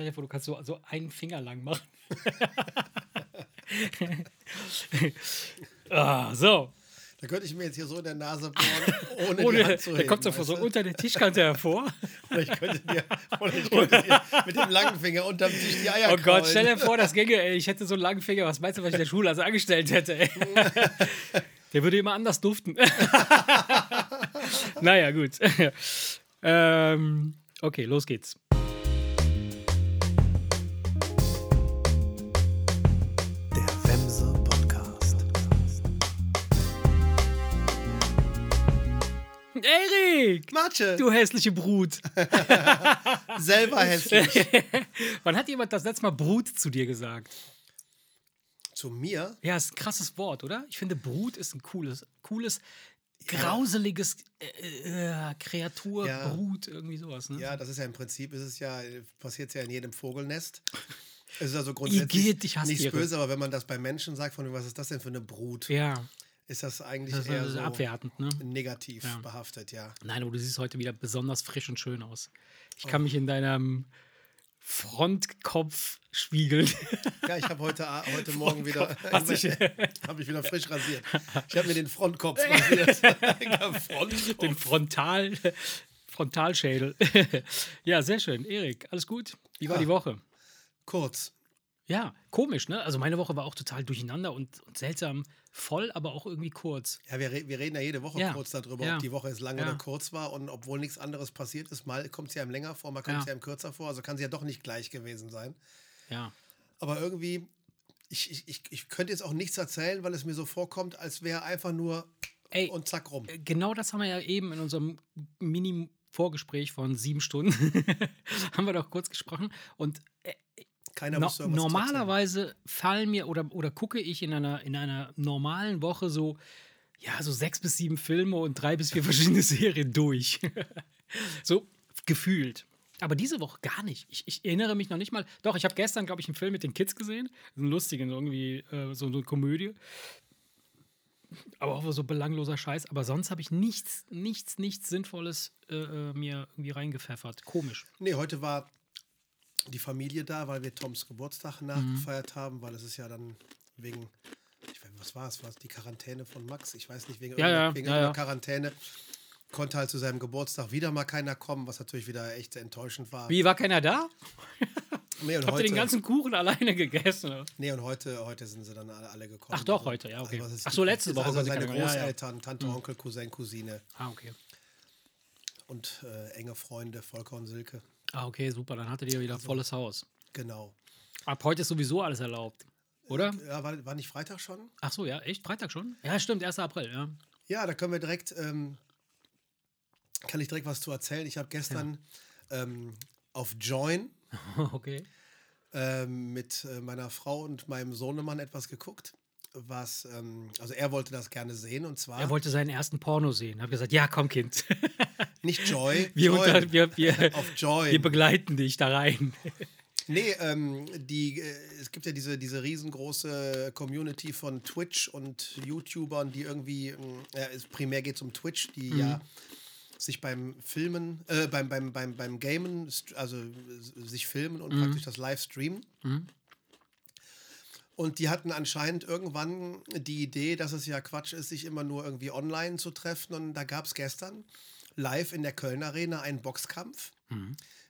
Stell dir vor, du kannst so, so einen Finger lang machen. ah, so. Da könnte ich mir jetzt hier so in der Nase bohren, ohne, Ohne, die Hand zu da heben. kommt so, unter der Tischkante hervor. Oder ich könnte dir, ich könnte dir mit dem langen Finger unterm Tisch die Eier Oh Gott, stell dir kraulen. vor, das ginge, ey. Ich hätte so einen langen Finger. Was meinst du, was ich in der Schule als angestellt hätte, ey? Der würde immer anders duften. naja, gut. ähm, okay, los geht's. Erik! Matsche, Du hässliche Brut. selber hässlich. Wann hat jemand das letzte Mal Brut zu dir gesagt? Zu mir? Ja, ist ein krasses Wort, oder? Ich finde, Brut ist ein cooles, cooles, grauseliges äh, äh, Kreatur, Ja. Brut, irgendwie sowas, ne? Ja, das ist ja im Prinzip, ist es ja, passiert ja in jedem Vogelnest. Es ist also grundsätzlich Igitt, ich hasse nichts böse, aber wenn man das bei Menschen sagt, von was ist das denn für eine Brut, Ja, ist das eigentlich das ist, eher das ist so abwertend, ne? negativ Ja. behaftet, ja. Nein, aber du siehst heute wieder besonders frisch und schön aus. Ich Oh. kann mich in deinem Frontkopf spiegeln. Ja, ich habe heute, heute Morgen wieder, habe ich wieder frisch rasiert. Ich habe mir den Frontkopf rasiert. Frontkopf. Den Frontal, Frontalschädel. ja, sehr schön. Erik, alles gut? Wie war Ja. die Woche? Kurz. Ja, komisch, ne? Also meine Woche war auch total durcheinander und, und seltsam voll, aber auch irgendwie kurz. Ja, wir, wir reden ja jede Woche Ja. kurz darüber, Ja. ob die Woche jetzt lang Ja. oder kurz war. Und obwohl nichts anderes passiert ist, mal kommt es ja im länger vor, mal kommt es Ja. im kürzer vor. Also kann sie ja doch nicht gleich gewesen sein. Ja. Aber irgendwie, ich, ich, ich, ich könnte jetzt auch nichts erzählen, weil es mir so vorkommt, als wäre einfach nur Ey, und zack rum. genau das haben wir ja eben in unserem Mini-Vorgespräch von sieben Stunden haben wir doch kurz gesprochen. Und äh, Keiner no wusste irgendwas normalerweise fallen mir oder, oder gucke ich in einer, in einer normalen Woche so, ja, so sechs bis sieben Filme und drei bis vier verschiedene Serien durch. so gefühlt. Aber diese Woche gar nicht. Ich, ich erinnere mich noch nicht mal. Doch, ich habe gestern, glaube ich, einen Film mit den Kids gesehen. Einen lustigen, irgendwie, äh, so, so eine Komödie. Aber auch so belangloser Scheiß. Aber sonst habe ich nichts, nichts, nichts Sinnvolles äh, äh, mir irgendwie reingepfeffert. Komisch. Nee, heute war die Familie da, weil wir Toms Geburtstag nachgefeiert haben, weil es ist ja dann wegen, ich weiß, was war es, war es die Quarantäne von Max? Ich weiß nicht, wegen Ja, irgendeiner, ja, wegen ja, irgendeiner. Quarantäne konnte halt zu seinem Geburtstag wieder mal keiner kommen, was natürlich wieder echt enttäuschend war. Wie, war keiner da? Nee, und Habt ihr heute, den ganzen Kuchen alleine gegessen? oder? nee, und heute, heute sind sie dann alle, alle gekommen. Ach doch, heute, ja, okay. ist Ach so, letzte Woche Also seine kommen. Ja. Großeltern, Tante, Onkel, Cousin, Cousine Ah, okay. und äh, enge Freunde, Volker und Silke. Ah, okay, super. Dann hattet ihr wieder Also volles Haus. Genau. Ab heute ist sowieso alles erlaubt. Oder? Ja, war, war nicht Freitag schon? Ach so, ja, echt? Freitag schon? Ja, stimmt, 1. April, ja. Ja, da können wir direkt, ähm, kann ich direkt was zu erzählen. Ich habe gestern ähm, auf Join okay. ähm, mit äh, meiner Frau und meinem Sohnemann etwas geguckt, was, ähm, also er wollte das gerne sehen und zwar Er wollte seinen ersten Porno sehen. Hab gesagt, ja, komm, Kind. nicht Joy, Wir, Join, unter, wir, wir, auf Join. wir begleiten dich da rein. Nee, ähm, die, äh, es gibt ja diese, diese riesengroße Community von Twitch und YouTubern, die irgendwie, ja, es primär geht es um Twitch, die ja sich beim Filmen, äh, beim, beim, beim, beim Gamen, also äh, sich filmen und praktisch das live streamen. Und die hatten anscheinend irgendwann die Idee, dass es ja Quatsch ist, sich immer nur irgendwie online zu treffen. Und da gab es gestern live in der Köln Arena einen Boxkampf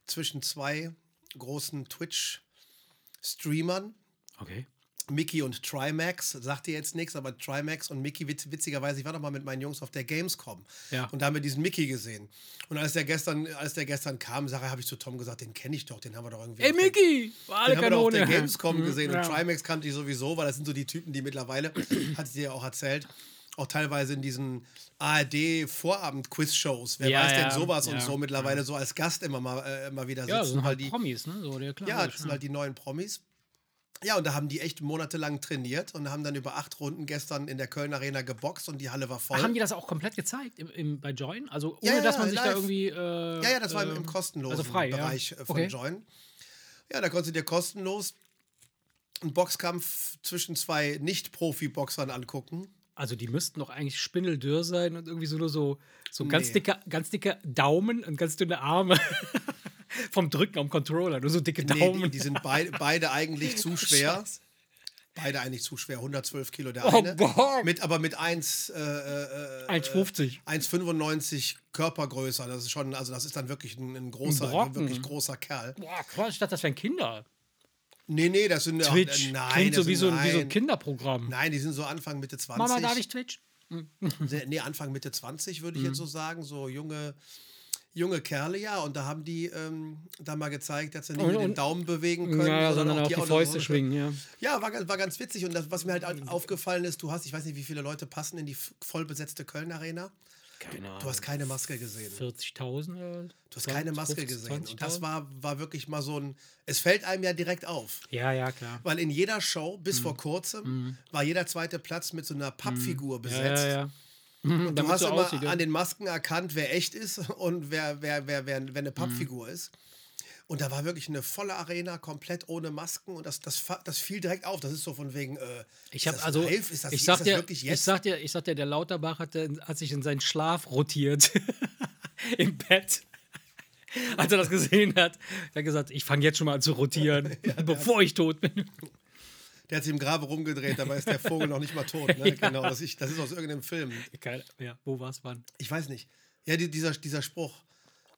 zwischen zwei großen Twitch-Streamern. Okay. Mickey und Trimax, sagt dir jetzt nichts, aber Trimax und Mickey, witz, witzigerweise, ich war noch mal mit meinen Jungs auf der Gamescom Ja. und da haben wir diesen Mickey gesehen. Und als der gestern, als der gestern kam, habe ich zu Tom gesagt, den kenne ich doch, den haben wir doch irgendwie. Ey, der- Micky! War alle den haben wir doch auf Kanone. der Gamescom Mhm, gesehen ja. und Trimax kannte ich sowieso, weil das sind so die Typen, die mittlerweile, hat sie ja auch erzählt, auch teilweise in diesen ARD-Vorabend-Quiz-Shows. Wer Ja, weiß denn ja, sowas ja, und so mittlerweile so als Gast immer mal äh, immer wieder sitzen, Ja, das sind halt die Promis, ne? So, klar. ja, das sind halt die neuen Promis. Ja, und da haben die echt monatelang trainiert und haben dann über acht Runden gestern in der Köln Arena geboxt und die Halle war voll. Haben die das auch komplett gezeigt im, im, bei Join? Also ohne, Ja, ja, dass man ja, sich da live. irgendwie. Äh, ja, ja, das war im, im kostenlosen also frei, ja. Bereich äh, von Okay. Join. Ja, da konntest du dir kostenlos einen Boxkampf zwischen zwei Nicht-Profi-Boxern angucken. Also die müssten doch eigentlich spindeldürr sein und irgendwie so nur so, so ganz, Nee. dicke, ganz dicke Daumen und ganz dünne Arme. Vom Drücken am Controller, nur so dicke Nee, Daumen. die, die sind beid, beide eigentlich zu schwer. Scheiße. Beide eigentlich zu schwer, 112 Kilo der Oh eine. Gott. Mit, aber mit 1, äh, äh, 1,50. 1,95 Körpergrößer. Das ist schon, also das ist dann wirklich ein, ein großer, ein Brocken. wirklich großer Kerl. Boah, krass, ich dachte, das wären Kinder. Nee, nee, das sind auch- Twitch. Äh, nein, Klingt so wie sind, so, ein, wie so ein nein. Kinderprogramm. Nein, die sind so Anfang Mitte 20. Mama, darf ich Twitch? Nee, Nee, Anfang Mitte 20 würde ich Mhm. jetzt so sagen. So junge, junge Kerle, ja. Und da haben die ähm, da mal gezeigt, dass sie nicht Und- nur den Daumen bewegen können, Ja, sondern auch die noch- Fäuste schwingen, ja. Ja, war, ganz- war ganz witzig. Und das, was mir halt aufgefallen ist, du hast, ich weiß nicht, wie viele Leute passen in die vollbesetzte Köln-Arena. Keine Ahnung. Du hast keine Maske gesehen. 40.000 oder? Du hast keine Maske 50, gesehen. Und das 20.000? war, war wirklich mal so ein. Es fällt einem ja direkt auf. Ja, ja, klar. Weil in jeder Show, bis Mhm. vor kurzem, war jeder zweite Platz mit so einer Pappfigur Ja, besetzt. ja, ja. Mhm, Du hast so immer aussieht, ja. an den Masken erkannt, wer echt ist und wer, wer, wer, wer, wer eine Pappfigur Mhm. ist. Und da war wirklich eine volle Arena, komplett ohne Masken. Und das, das, das fiel direkt auf. Das ist so von wegen. Äh, Ich habe also, live? Ist das, ich sag dir, wirklich ich jetzt? sag dir, ich sag dir, der Lauterbach hat, äh, hat sich in seinen Schlaf rotiert im Bett. Als er das gesehen hat, hat er gesagt, ich fange jetzt schon mal an zu rotieren, bevor ich tot bin. Der hat sich im Grabe rumgedreht, dabei ist der Vogel noch nicht mal tot. Ne? Genau, das, ich, das ist aus irgendeinem Film. Geil. Ja, wo war's wann? Ich weiß nicht. Ja, die, dieser, dieser Spruch.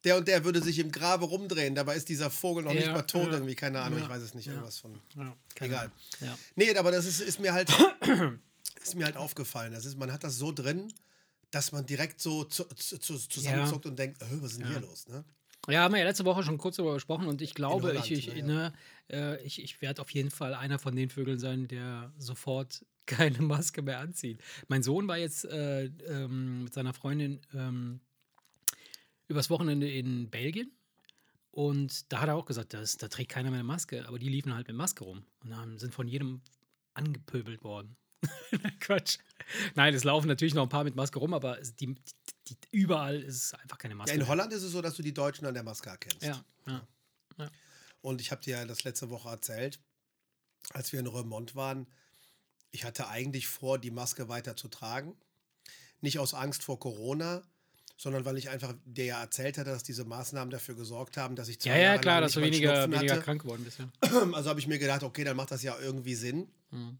Der und der würde sich im Grabe rumdrehen, dabei ist dieser Vogel noch nicht Ja, mal tot ja. irgendwie, keine Ahnung, Ja, ich weiß es nicht, irgendwas von. Ja, keine Egal. Ja. Nee, aber das ist, ist mir halt ist mir halt aufgefallen. Das ist, man hat das so drin, dass man direkt so zu, zu, zu, zusammenzuckt und denkt, was ist denn hier los? Ne? Ja, haben wir ja letzte Woche schon kurz darüber gesprochen und ich glaube, Holland, ich, ich, ja. ne, äh, ich, ich werde auf jeden Fall einer von den Vögeln sein, der sofort keine Maske mehr anzieht. Mein Sohn war jetzt äh, ähm, mit seiner Freundin ähm, übers Wochenende in Belgien und da hat er auch gesagt, dass, da trägt keiner mehr eine Maske, aber die liefen halt mit Maske rum und haben, sind von jedem angepöbelt worden. Quatsch. Nein, es laufen natürlich noch ein paar mit Maske rum, aber die, die, überall ist einfach keine Ja, Maske. in mehr. Holland ist es so, dass du die Deutschen an der Maske erkennst. Ja, ja. Und ich habe dir ja das letzte Woche erzählt, als wir in Remont waren, ich hatte eigentlich vor, die Maske weiter zu tragen. Nicht aus Angst vor Corona, sondern weil ich einfach dir ja erzählt hatte, dass diese Maßnahmen dafür gesorgt haben, dass ich zwei Ja, ja, Jahre klar, dass du weniger, weniger krank geworden bist. Ja. Also habe ich mir gedacht, okay, dann macht das ja irgendwie Sinn. Mhm.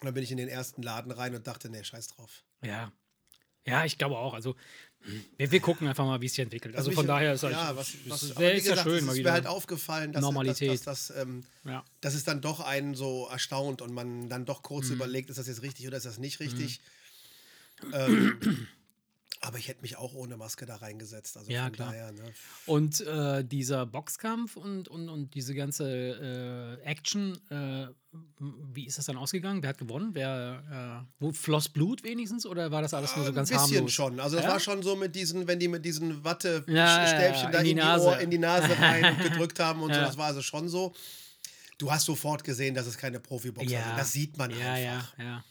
Und dann bin ich in den ersten Laden rein und dachte, nee, scheiß drauf. Ja. Ja, ich glaube auch. Also, wir, wir gucken einfach mal, wie es sich entwickelt. Also, mich- von daher ist ja, halt, was, was, ist ja gesagt, schön es ist mir halt aufgefallen, dass, Normalität. dass, dass, dass, ähm, ja. dass es dann doch einen so erstaunt und man dann doch Mhm. kurz überlegt, ist das jetzt richtig oder ist das nicht richtig. Ähm, aber ich hätte mich auch ohne Maske da reingesetzt. Also Ja, von klar. daher, ne? Und äh, dieser Boxkampf und, und, und diese ganze äh, Action, äh, wie ist das dann ausgegangen? Wer hat gewonnen? Wer, äh, wo floss Blut wenigstens oder war das alles nur so ganz Ein bisschen harmlos? schon. Also das Ja? war schon so mit diesen, wenn die mit diesen Wattestäbchen Ja, ja, ja, da in die Nase. Ohr, in die Nase rein gedrückt haben und so. Ja. Das war also schon so. Du hast sofort gesehen, dass es keine Profiboxer Ja. sind. Das sieht man Ja, einfach. ja, ja.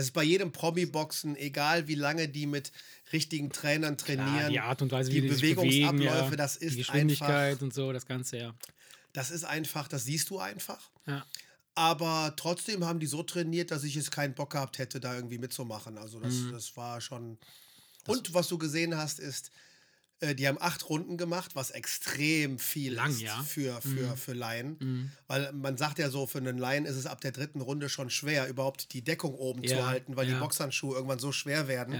Das ist bei jedem Promi-Boxen, egal wie lange die mit richtigen Trainern trainieren. Klar, die Art und Weise, die wie die sich bewegen, Bewegungsabläufe, ja. das ist die Geschwindigkeit einfach- und so, das Ganze, ja. Das ist einfach, das siehst du einfach. ja. Aber trotzdem haben die so trainiert, dass ich jetzt keinen Bock gehabt hätte, da irgendwie mitzumachen. Also das, Mhm. das war schon. Und was du gesehen hast, ist, äh, die haben acht Runden gemacht, was extrem viel Lang, ist ja. Mhm. für, für, für Laien. Weil man sagt ja so, für einen Laien ist es ab der dritten Runde schon schwer, überhaupt die Deckung oben zu Ja, halten, weil die Boxhandschuhe irgendwann so schwer werden.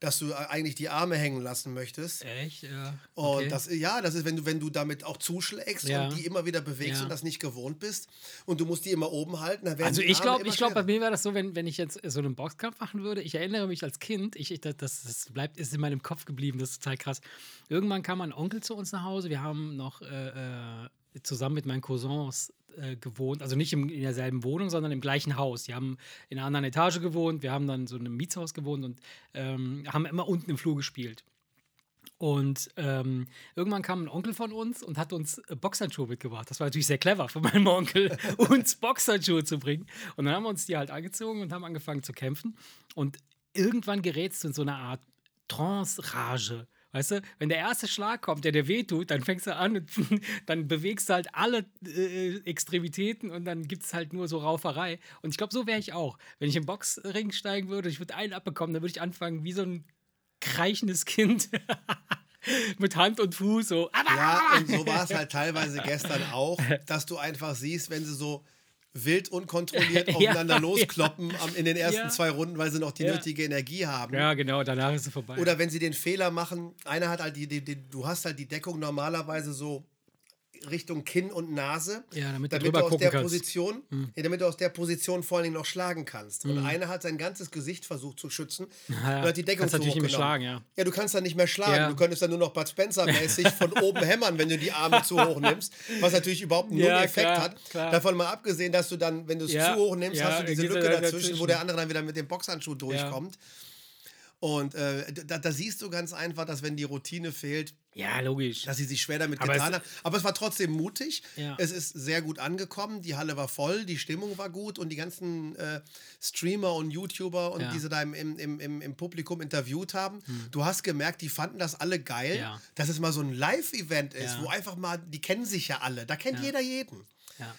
Dass du eigentlich die Arme hängen lassen möchtest. Echt? Ja. Und Okay. das, ja, das ist, wenn du, wenn du damit auch zuschlägst Ja. und die immer wieder bewegst Ja. und das nicht gewohnt bist und du musst die immer oben halten, Also ich glaube, ich glaube, bei mir wäre das so, wenn, wenn ich jetzt so einen Boxkampf machen würde. Ich erinnere mich als Kind, ich, ich, das, das bleibt, ist in meinem Kopf geblieben, das ist total krass. Irgendwann kam ein Onkel zu uns nach Hause. Wir haben noch äh, äh, zusammen mit meinen Cousins äh, gewohnt, also nicht im, in derselben Wohnung, sondern im gleichen Haus. Die haben in einer anderen Etage gewohnt, wir haben dann so in einem Mietshaus gewohnt und ähm, haben immer unten im Flur gespielt. Und ähm, irgendwann kam ein Onkel von uns und hat uns äh, Boxhandschuhe mitgebracht. Das war natürlich sehr clever von meinem Onkel, uns Boxhandschuhe zu bringen. Und dann haben wir uns die halt angezogen und haben angefangen zu kämpfen. Und irgendwann gerätst du in so eine Art Trance-Rage. Weißt du, wenn der erste Schlag kommt, der dir wehtut, dann fängst du an und dann bewegst du halt alle äh, Extremitäten und dann gibt es halt nur so Rauferei. Und ich glaube, so wäre ich auch. Wenn ich im Boxring steigen würde, ich würde einen abbekommen, dann würde ich anfangen, wie so ein kreichendes Kind Mit Hand und Fuß so. Ja, und so war es halt teilweise gestern auch, dass du einfach siehst, wenn sie so wild unkontrolliert aufeinander Ja, loskloppen am- in den ersten Ja. zwei Runden, weil sie noch die Ja. nötige Energie haben. Ja, genau, danach ist es vorbei. Oder wenn sie den Fehler machen, einer hat halt die, die, die du hast halt die Deckung normalerweise so Richtung Kinn und Nase, Ja, damit du damit du aus der kannst. Hm. Position, ja, damit du aus der Position vor allen Dingen noch schlagen kannst. Und einer hat sein ganzes Gesicht versucht zu schützen Ja, und hat die Deckung kannst zu natürlich hoch nicht mehr schlagen, ja. Ja, du kannst dann nicht mehr schlagen. Ja. Du könntest dann nur noch Bud Spencer-mäßig von oben hämmern, wenn du die Arme zu hoch nimmst, was natürlich überhaupt null Ja, Effekt klar, hat. klar. Davon mal abgesehen, dass du dann, wenn du es zu hoch nimmst, hast du diese Lücke dann dazwischen, wo dazwischen. der andere dann wieder mit dem Boxhandschuh durchkommt. Und äh, da, da siehst du ganz einfach, dass wenn die Routine fehlt, Ja, logisch. dass sie sich schwer damit Aber getan hat. Aber es war trotzdem mutig. Ja. Es ist sehr gut angekommen. Die Halle war voll, die Stimmung war gut und die ganzen äh, Streamer und YouTuber und Ja. Hm. die sie da im, im, im, im, Publikum interviewt haben, du hast gemerkt, die fanden das alle geil, Ja. dass es mal so ein Live-Event ist, wo einfach mal, die kennen sich ja alle, da kennt jeder jeden. ja.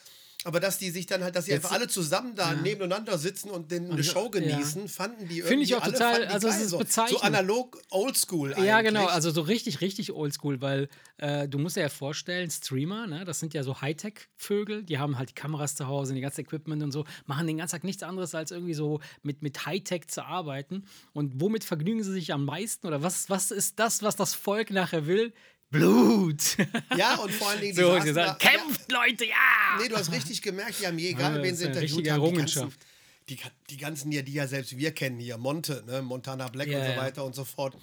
Aber dass die sich dann halt, dass sie Jetzt- einfach alle zusammen da nebeneinander sitzen und den, eine Show ja. genießen, fanden die irgendwie Finde ich auch total- also es ist so, so bezeichnend. analog, oldschool eigentlich. Ja, genau, also so richtig, richtig oldschool, weil äh, du musst dir ja vorstellen, Streamer, ne, das sind ja so Hightech-Vögel, die haben halt die Kameras zu Hause, die ganze Equipment und so, machen den ganzen Tag nichts anderes, als irgendwie so mit, mit Hightech zu arbeiten. Und womit vergnügen sie sich am meisten? Oder was, was ist das, was das Volk nachher will? Blut! Ja, und vor allen Dingen, die so, saßen sie sagen, da- kämpft, Leute, ja! Nee, du hast richtig gemerkt, die haben je, egal Ja, wen sie interviewt haben, die ganzen, die, die ganzen hier, die ja selbst wir kennen hier, Monte, ne, Montana Black Ja, und so ja. weiter und so fort,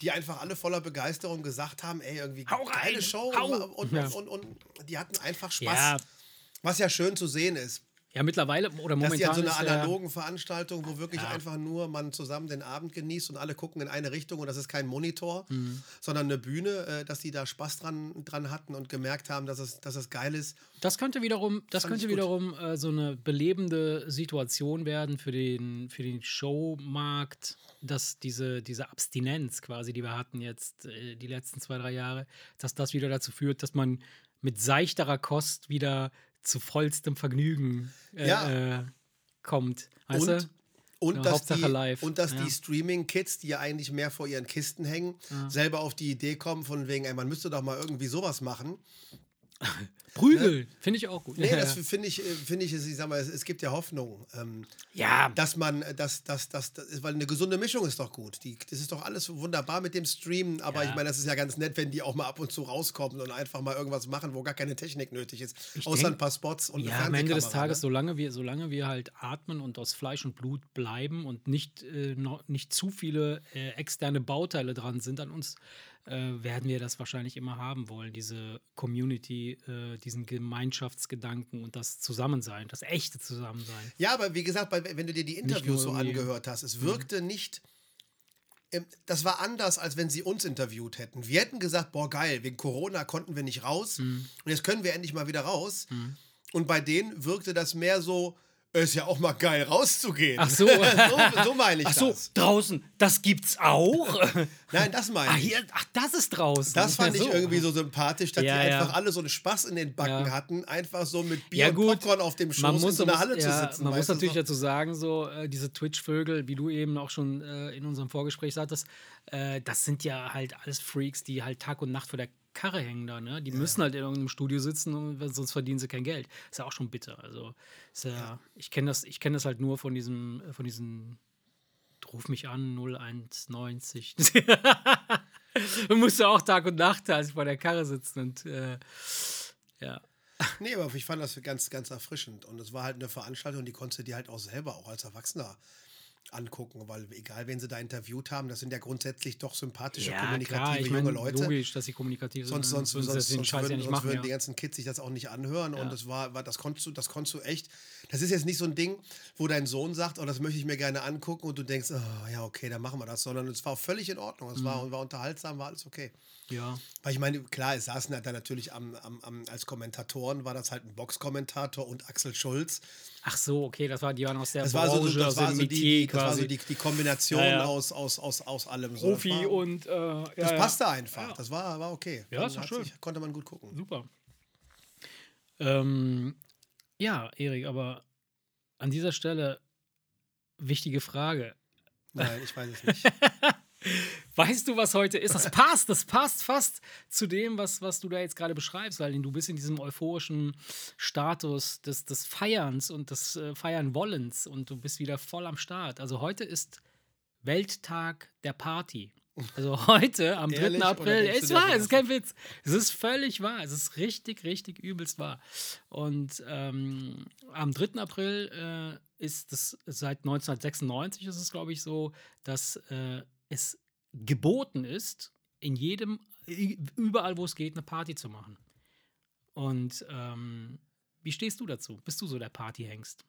die einfach alle voller Begeisterung gesagt haben, ey, irgendwie Hau geile rein, Show und, und, Ja. und, und, und die hatten einfach Spaß. Ja, Was ja schön zu sehen ist. Ja, mittlerweile oder momentan so einer ist, ja- analogen Veranstaltung, wo wirklich einfach nur man zusammen den Abend genießt und alle gucken in eine Richtung und das ist kein Monitor, Mhm. sondern eine Bühne, äh, dass die da Spaß dran, dran hatten und gemerkt haben, dass es, dass es geil ist. Das könnte wiederum, das Fand könnte wiederum äh, so eine belebende Situation werden für den, für den Showmarkt, dass diese, diese Abstinenz quasi, die wir hatten jetzt äh, die letzten zwei, drei Jahre, dass das wieder dazu führt, dass man mit seichterer Kost wieder zu vollstem Vergnügen äh, Ja. äh, kommt. Weißt Und, und, Ja, dass Hauptsache die, live. und dass Ja. die Streaming-Kids, die ja eigentlich mehr vor ihren Kisten hängen, selber auf die Idee kommen, von wegen, ey, man müsste doch mal irgendwie sowas machen. Prügel, finde ich auch gut. Nee, das finde ich, äh, finde ich, ich sag mal, es, es gibt ja Hoffnung. Ähm, ja, dass man, äh, dass, dass, dass, dass, weil eine gesunde Mischung ist doch gut. Die, das ist doch alles wunderbar mit dem Streamen, aber Ja. ich meine, das ist ja ganz nett, wenn die auch mal ab und zu rauskommen und einfach mal irgendwas machen, wo gar keine Technik nötig ist. Außer denk- ein paar Spots und Ja, am Ende des Tages, ne? solange wir, solange wir halt atmen und aus Fleisch und Blut bleiben und nicht, äh, noch, nicht zu viele äh, externe Bauteile dran sind an uns, äh, werden wir das wahrscheinlich immer haben wollen. Diese Community, äh, diesen Gemeinschaftsgedanken und das Zusammensein, das echte Zusammensein. Ja, aber wie gesagt, wenn du dir die Interviews so angehört hast, es wirkte nicht. ähm, Das war anders, als wenn sie uns interviewt hätten. Wir hätten gesagt, boah, geil, wegen Corona konnten wir nicht raus Mhm. und jetzt können wir endlich mal wieder raus. Und bei denen wirkte das mehr so, ist ja auch mal geil rauszugehen. Ach so. so, so meine ich Ach so, das. draußen, das gibt's auch? Nein, das meine ich. hier, ach, das ist draußen. Das fand Ja, ich irgendwie so sympathisch, dass Ja, die ja. einfach alle so einen Spaß in den Backen hatten, einfach so mit Bier und. Popcorn auf dem Schoß muss, in so einer Halle zu sitzen. Man muss natürlich so. dazu sagen, so äh, diese Twitch-Vögel, wie du eben auch schon äh, in unserem Vorgespräch sagtest, äh, das sind ja halt alles Freaks, die halt Tag und Nacht vor der Karre hängen da, ne? Die müssen halt in irgendeinem Studio sitzen, und, sonst verdienen sie kein Geld. Ist ja auch schon bitter. Also ist ja, ich kenne das, ich kenne das halt nur von diesem, äh, von diesen Ruf mich an 0190. Du musst ja auch Tag und Nacht halt vor der Karre sitzen und äh, ja. Nee, aber ich fand das ganz, ganz erfrischend. Und es war halt eine Veranstaltung, die konntest du dir halt auch selber, auch als Erwachsener, angucken, weil egal, wen sie da interviewt haben, das sind ja grundsätzlich doch sympathische, kommunikative ich junge meine, Leute. logisch, dass sie kommunikativ Sonst, sind. sonst, sonst, sonst, Scheiß würden, ja sonst machen. würden Ja. die ganzen Kids sich das auch nicht anhören. Ja. Und das war, war das konntest du, das konntest du echt. Das ist jetzt nicht so ein Ding, wo dein Sohn sagt, oh, das möchte ich mir gerne angucken und du denkst, oh, ja, okay, dann machen wir das. Sondern es war völlig in Ordnung. Es Mhm. war, war unterhaltsam, war alles okay. Ja. Weil ich meine, klar, es saßen halt dann natürlich am, am, am, als Kommentatoren, war das halt ein Boxkommentator und Axel Schulz. Ach so, okay, das war, die waren aus der Das war so, Branche, das war so, die, das war so die, die Kombination Ja, ja. Aus, aus, aus, aus allem. So. Profi das war, und äh, ja, Das passte einfach. Das war, war okay. Ja, ist doch hat schön. Sich, konnte man gut gucken. Super. Ähm, ja, Erik, aber an dieser Stelle wichtige Frage. Nein, ich weiß es nicht. Weißt du, was heute ist? Das passt, das passt fast zu dem, was, was du da jetzt gerade beschreibst, weil du bist in diesem euphorischen Status des, des Feierns und des äh, Feiern wollens und du bist wieder voll am Start. Also heute ist Welttag der Party. Also heute, am 3. Ehrlich, April, es war, das es ist kein Witz. Es ist völlig wahr. Es ist richtig, richtig übelst wahr. Und ähm, am 3. April äh, ist es seit 1996 ist es, glaube ich, so, dass äh, es geboten ist, in jedem, überall, wo es geht, eine Party zu machen. Und ähm, wie stehst du dazu? Bist du so der Partyhengst?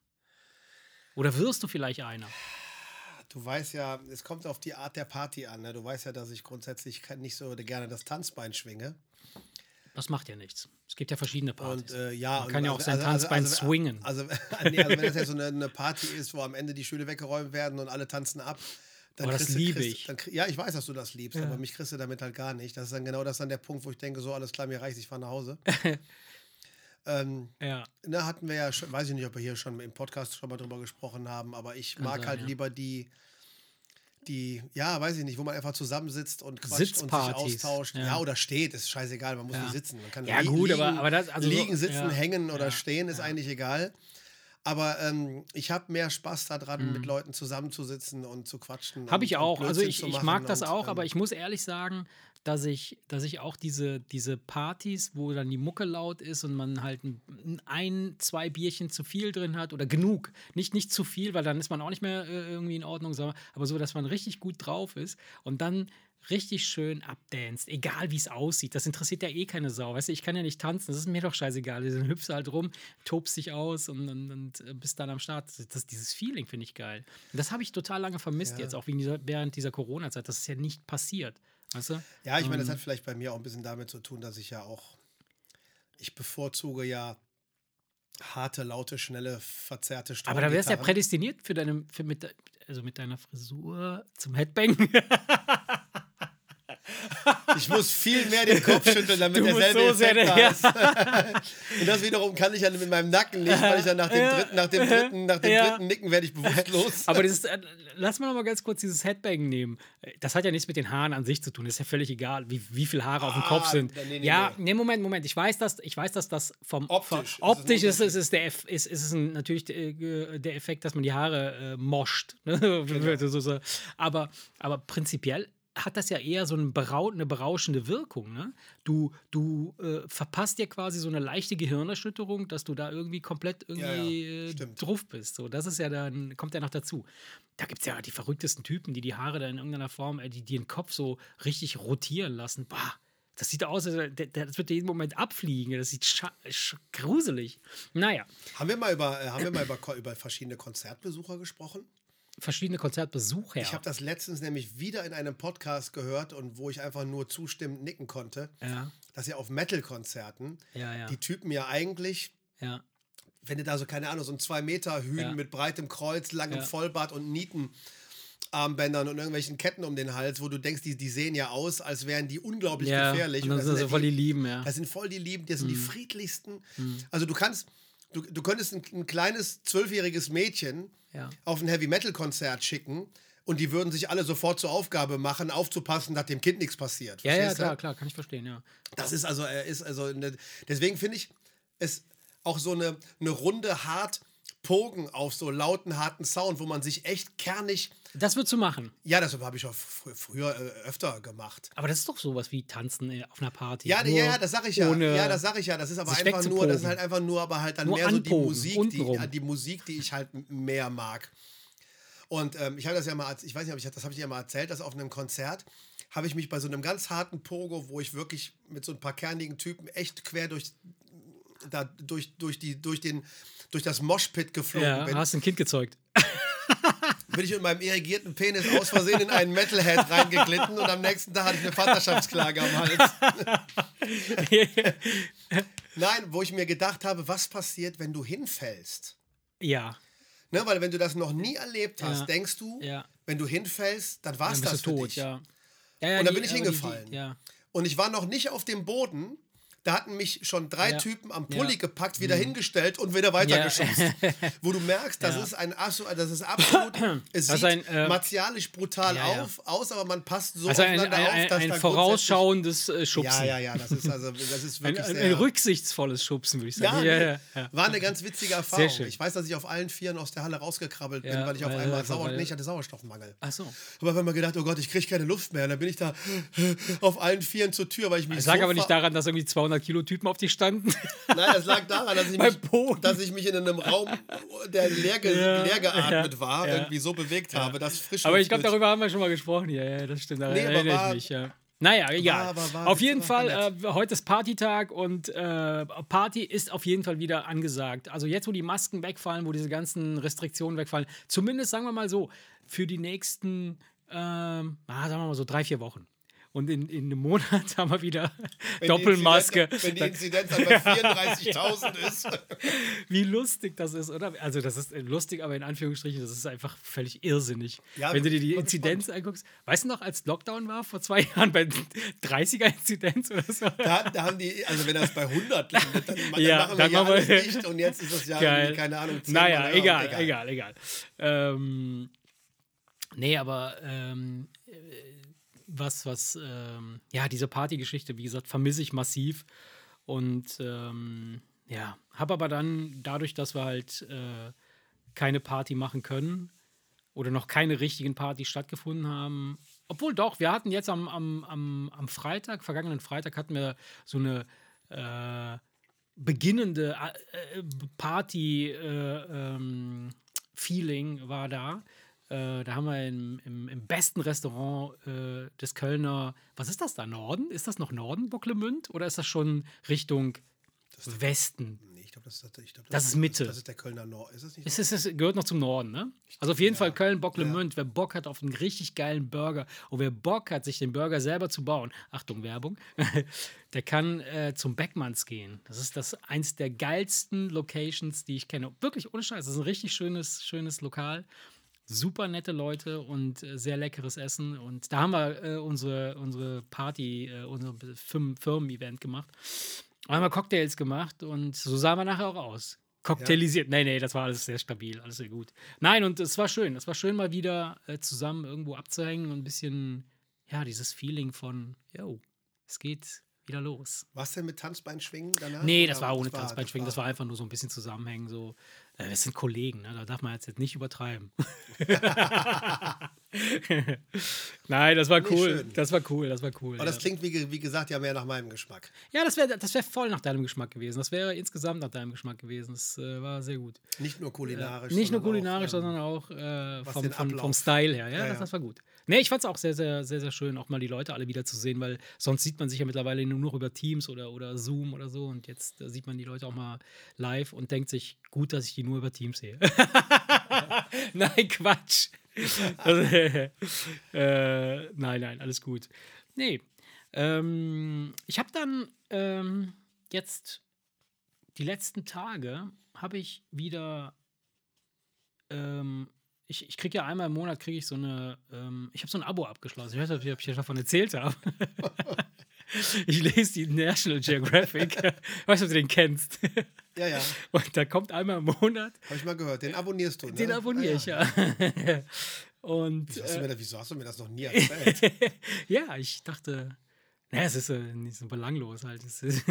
Oder wirst du vielleicht einer? Du weißt ja, es kommt auf die Art der Party an. Ne? Du weißt ja, dass ich grundsätzlich nicht so gerne das Tanzbein schwinge. Das macht ja nichts. Es gibt ja verschiedene Partys. Und äh, ja, Man kann ja auch sein Tanzbein swingen. Also, nee, also wenn das jetzt so eine, eine Party ist, wo am Ende die Stühle weggeräumt werden und alle tanzen ab, dann Oh, das kriegst du- liebe ich. Dann, ja, ich weiß, dass du das liebst, Ja. aber mich kriegst du damit halt gar nicht. Das ist dann genau das dann der Punkt, wo ich denke, so alles klar, mir reicht, ich fahre nach Hause. ähm, ja. na, hatten wir ja schon, weiß ich nicht, ob wir hier schon im Podcast schon mal drüber gesprochen haben, aber ich mag sein, halt ja. lieber die, die, ja, weiß ich nicht, wo man einfach zusammensitzt und quatscht und sich austauscht. ja. Ja. oder steht, ist scheißegal, man muss Ja. nicht sitzen. Man kann Ja, gut, liegen, aber- aber das- also so- liegen, sitzen, ja. hängen oder Ja, stehen, ist ja. eigentlich egal. Aber ähm, ich habe mehr Spaß daran, Mhm. mit Leuten zusammenzusitzen und zu quatschen. Habe ich auch. Also ich, ich mag das und, auch, ähm, aber ich muss ehrlich sagen, dass ich, dass ich auch diese, diese Partys, wo dann die Mucke laut ist und man halt ein, ein, zwei Bierchen zu viel drin hat oder genug. Nicht, nicht zu viel, weil dann ist man auch nicht mehr äh, irgendwie in Ordnung, sondern- aber so, dass man richtig gut drauf ist und dann richtig schön abdanced, egal wie es aussieht. Das interessiert ja eh keine Sau. Weißt du, ich kann ja nicht tanzen, das ist mir doch scheißegal. Dann hüpfst halt rum, tobst dich aus und, und, und äh, bist dann am Start. Das, das, dieses Feeling finde ich geil. Und das habe ich total lange vermisst Ja. jetzt, auch dieser, während dieser Corona-Zeit. Das ist ja nicht passiert. Weißt du? Ja, ich meine, Ähm. das hat vielleicht bei mir auch ein bisschen damit zu tun, dass ich ja auch, ich bevorzuge ja harte, laute, schnelle, verzerrte Aber da wärst du ja prädestiniert für deine, für mit, also mit deiner Frisur zum Headbang. Ich muss viel mehr den Kopf schütteln, damit Du derselbe so sehr Effekt der- da ist. Und das wiederum kann ich ja mit meinem Nacken nicht, weil ich dann nach dem Ja. dritten, nach dem dritten, nach dem Ja. dritten Nicken werde ich bewusstlos. Aber dieses, äh, lass mal noch mal ganz kurz dieses Headbang nehmen. Das hat ja nichts mit den Haaren an sich zu tun. Das ist ja völlig egal, wie, wie viele Haare auf dem Ah, Kopf sind. nee, nee, ja, nee. Moment, Moment. Ich weiß, dass, ich weiß, dass das vom Optisch vom- ist optisch ist, es ist, der, ist, ist es ein, natürlich äh, der Effekt, dass man die Haare äh, moscht. Ne? Genau. aber, aber prinzipiell hat das ja eher so eine, berau eine berauschende Wirkung. Ne? Du, du äh, verpasst dir quasi so eine leichte Gehirnerschütterung, dass du da irgendwie komplett irgendwie Ja, ja, äh, drauf bist. So, das ist ja dann, kommt ja noch dazu. Da gibt es ja die verrücktesten Typen, die die Haare da in irgendeiner Form, äh, die, die den Kopf so richtig rotieren lassen. Bah, das sieht aus, als, das wird jeden Moment abfliegen. Das sieht gruselig. Naja, Haben wir mal über, äh, haben wir mal über, über verschiedene Konzertbesucher gesprochen? Verschiedene Konzertbesucher. Ich habe das letztens nämlich wieder in einem Podcast gehört und wo ich einfach nur zustimmend nicken konnte, ja, dass ja auf Metal-Konzerten ja, die Typen ja eigentlich wenn du da so, keine Ahnung, so ein 2 Meter Hühn Ja. mit breitem Kreuz, langem Ja. Vollbart und Nietenarmbändern und irgendwelchen Ketten um den Hals, wo du denkst, die, die sehen ja aus, als wären die unglaublich ja. gefährlich. Und dann das sind sie voll die Lieben, ja. das sind voll die Lieben, das sind Mhm. die friedlichsten. Also du kannst, du, du könntest ein, ein kleines zwölfjähriges Mädchen ja. auf ein Heavy-Metal-Konzert schicken und die würden sich alle sofort zur Aufgabe machen, aufzupassen, dass dem Kind nichts passiert. Ja, ja, du? klar, klar, kann ich verstehen, ja. Das ist also, er ist also, eine, deswegen finde ich es auch so eine, eine Runde hart Pogen auf so lauten, harten Sound, wo man sich echt kernig, Das würdest du machen. ja, das habe ich auch fr früher äh, öfter gemacht. Aber das ist doch sowas wie Tanzen äh, auf einer Party. Ja, ja, ja, das sage ich ja. Ja, das sage ich ja. Das ist aber einfach nur, das ist halt einfach nur, aber halt dann Nur mehr so die anpogen, Musik, die, die Musik, die ich halt mehr mag. Und ähm, ich habe das ja mal, ich weiß nicht, ob ich das habe ich ja mal erzählt, dass auf einem Konzert habe ich mich bei so einem ganz harten Pogo, wo ich wirklich mit so ein paar kernigen Typen echt quer durch da durch, durch, die, durch, den, durch das Moshpit geflogen Ja, bin, hast ein Kind gezeugt. bin ich mit meinem irrigierten Penis aus Versehen in einen Metalhead reingeglitten und am nächsten Tag hatte ich eine Vaterschaftsklage am Hals. Nein, wo ich mir gedacht habe, was passiert, wenn du hinfällst? ja, Ne, weil wenn du das noch nie erlebt hast, Ja. denkst du, ja. wenn du hinfällst, dann war es das du für tot, dich. ja. Und dann die- bin ich hingefallen. Die, ja. Und ich war noch nicht auf dem Boden, da hatten mich schon drei Ja. Typen am Ja. Pulli gepackt, wieder hingestellt und wieder weitergeschubst. Ja. Wo du merkst, das Ja. ist ein absolut, das ist absolut, es Das sieht ein, äh, martialisch brutal ja, ja. auf, aus, aber man passt so Also ein, ein, auf, ein, dass ein da vorausschauendes äh, Schubsen. Ja, ja, ja, das ist also, das ist Ein, wirklich ein, sehr, ein rücksichtsvolles Schubsen, würde ich ja, sagen. nee, Ja, ja, ja. War eine ganz witzige Erfahrung. Ich weiß, dass ich auf allen Vieren aus der Halle rausgekrabbelt bin, Ja, weil ich auf einmal Sauer nee, ich hatte Sauerstoffmangel. Ach so. Aber wenn man gedacht, oh Gott, ich kriege keine Luft mehr, und dann bin ich da auf allen Vieren zur Tür, weil ich mich Ich sage aber nicht daran, dass irgendwie 200 Kilo Typen auf dich standen. Nein, das lag daran, dass ich, mich, dass ich mich in einem Raum, der leer, ge Ja, leer geatmet ja, war, ja. irgendwie so bewegt habe, dass frisch aber ich glaube, darüber haben wir schon mal gesprochen. Ja, ja, das stimmt. Da Nee, aber war- ich mich. Ja. Naja, egal. aber war- auf jeden war Fall, äh, heute ist Partytag und äh, Party ist auf jeden Fall wieder angesagt. Also jetzt, wo die Masken wegfallen, wo diese ganzen Restriktionen wegfallen, zumindest sagen wir mal so, für die nächsten, ähm, ah, sagen wir mal so drei, vier Wochen. Und in, in einem Monat haben wir wieder Wenn die Doppelmaske. Inzidenz- Wenn die Inzidenz dann bei 34.000 ist. Wie lustig das ist, oder? Also, das ist äh, lustig, aber in Anführungsstrichen, das ist einfach völlig irrsinnig. Ja, Wenn du dir die Inzidenz anguckst, weißt du noch, als Lockdown war vor zwei Jahren bei 30er-Inzidenz oder so? Da, da haben die, also wenn das bei 100 landet, dann, dann Ja, machen wir dann ja machen wir- alles dicht und jetzt ist das ja keine Ahnung, 10 Naja, egal, ja, egal, egal. Ähm, nee, aber ähm, äh, was, was, ähm, ja, diese Partygeschichte, wie gesagt, vermisse ich massiv. Und ähm, ja, habe aber dann dadurch, dass wir halt äh, keine Party machen können oder noch keine richtigen Partys stattgefunden haben, obwohl doch, wir hatten jetzt am, am, am, am Freitag, vergangenen Freitag, hatten wir so eine äh, beginnende äh, äh, Party äh, ähm, war da. Äh, da haben wir im, im, im besten Restaurant äh, des Kölner, was ist das da, Norden? Ist das noch Norden, Bocklemünd? Oder ist das schon Richtung Westen? Nee, ich glaube, das, ist- ich glaub, Das ist Mitte. Das ist der Kölner Nord. Ist das nicht? Es, ist, es gehört noch zum Norden, ne? Also auf jeden Fall Köln, Bocklemünd. Wer Bock hat auf einen richtig geilen Burger und wer Bock hat, sich den Burger selber zu bauen, Achtung, Werbung, der kann äh, zum Beckmanns gehen. Das ist das eins der geilsten Locations, die ich kenne. Wirklich ohne Scheiß. Das ist ein richtig schönes, schönes Lokal. Super nette Leute und äh, sehr leckeres Essen. Und da haben wir äh, unsere, unsere Party, äh, unser Firmen- Firmen-Event gemacht. Haben wir Cocktails gemacht und so sahen wir nachher auch aus. Cocktailisiert. Nee, nee, das war alles sehr stabil, alles sehr gut. Nein, und es war schön. Es war schön, mal wieder äh, zusammen irgendwo abzuhängen und ein bisschen, ja, dieses Feeling von, yo, es geht wieder los. Was denn mit Tanzbeinschwingen danach? Nee, das war ohne das Tanzbeinschwingen, das war einfach nur so ein bisschen zusammenhängen. So, äh, es sind Kollegen, ne? da darf man jetzt nicht übertreiben. Nein, das war Nee, cool. schön. Das war cool, das war cool. Aber das ja. klingt, wie, wie gesagt, ja mehr nach meinem Geschmack. Ja, das wäre das wär voll nach deinem Geschmack gewesen. Das wäre insgesamt nach deinem Geschmack gewesen. Das äh, war sehr gut. Nicht nur kulinarisch. Nicht nur sondern kulinarisch, auch, ähm, sondern auch äh, vom, vom, vom Style her. Ja, Ja, das, ja. das war gut. Nee, ich fand es auch sehr, sehr, sehr, sehr schön, auch mal die Leute alle wieder zu sehen, weil sonst sieht man sich ja mittlerweile nur noch über Teams oder, oder Zoom oder so. Und jetzt äh, sieht man die Leute auch mal live und denkt sich, gut, dass ich die nur über Teams sehe. nein, Quatsch. Also, äh, nein, nein, alles gut. Nee. Ähm, ich habe dann ähm, jetzt die letzten Tage habe ich wieder ähm, ich, ich kriege ja einmal im Monat kriege ich so eine, ähm, ich habe so ein Abo abgeschlossen. Ich weiß nicht, ob ich davon erzählt habe. ich lese die National Geographic. weißt du, ob du den kennst? Ja, ja, Und da kommt einmal im Monat, habe ich mal gehört. Den abonnierst du, ne? den abonniere ich ja. Und Wieso hast, du äh, mir das, wieso hast du mir das noch nie erzählt? ja, ich dachte, naja, es ist äh, nicht so belanglos halt. Es ist,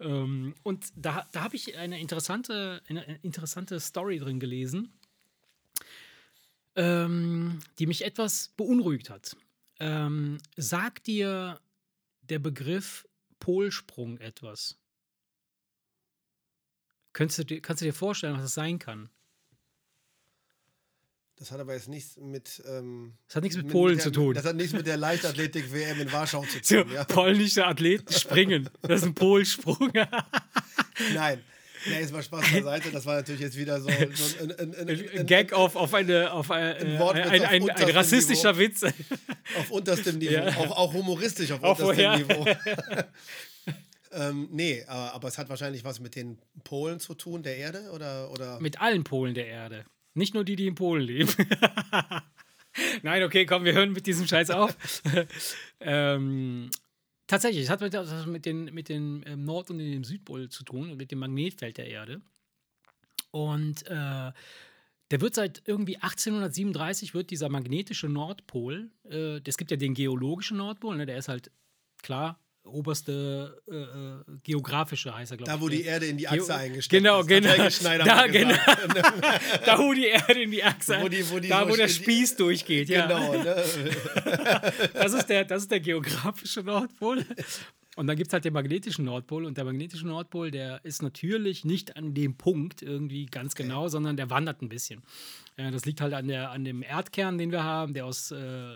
ähm, und da, da habe ich eine interessante, eine interessante Story drin gelesen, ähm, die mich etwas beunruhigt hat. Ähm, sagt dir der Begriff Polsprung etwas? Könntest du dir, kannst du dir vorstellen, was das sein kann? Das hat aber jetzt nichts mit. Ähm, Das hat nichts mit Polen der, zu tun. Das hat nichts mit der Leichtathletik-WM in Warschau zu tun. Ja? polnische Athleten springen. Das ist ein Polsprung. Nein. Nee, jetzt mal Spaß beiseite. Das war natürlich jetzt wieder so, so ein, ein, ein, ein, Gag auf, auf, eine, auf ein, Ein äh, auf rassistischer Witz. auf unterstem Niveau. Ja. Auch, auch humoristisch auf Auch unterstem vorher. Niveau. ähm, nee, aber, aber es hat wahrscheinlich was mit den Polen zu tun, der Erde? Oder, oder? Mit allen Polen der Erde. Nicht nur die, die in Polen leben. Nein, okay, komm, wir hören mit diesem Scheiß auf. ähm, tatsächlich, es hat mit, das mit, den, mit dem ähm, Nord- und dem Südpol zu tun, mit dem Magnetfeld der Erde. Und äh, der wird seit irgendwie 1837 wird dieser magnetische Nordpol, äh, es gibt ja den geologischen Nordpol, ne, der ist halt klar oberste äh, äh geografische heißt er, glaube ich. Da, wo die Erde in die Achse eingesteckt genau, ist. Genau, da, genau. da, wo die Erde in die Achse wo die, wo die Da, wo der Spieß durchgeht, ja. Genau. Ne? das, ist der, das ist der geografische Nordpol. Und dann gibt es halt den magnetischen Nordpol. Und der magnetische Nordpol, der ist natürlich nicht an dem Punkt irgendwie ganz genau, okay. sondern der wandert ein bisschen. Ja, das liegt halt an, der, an dem Erdkern, den wir haben, der aus äh,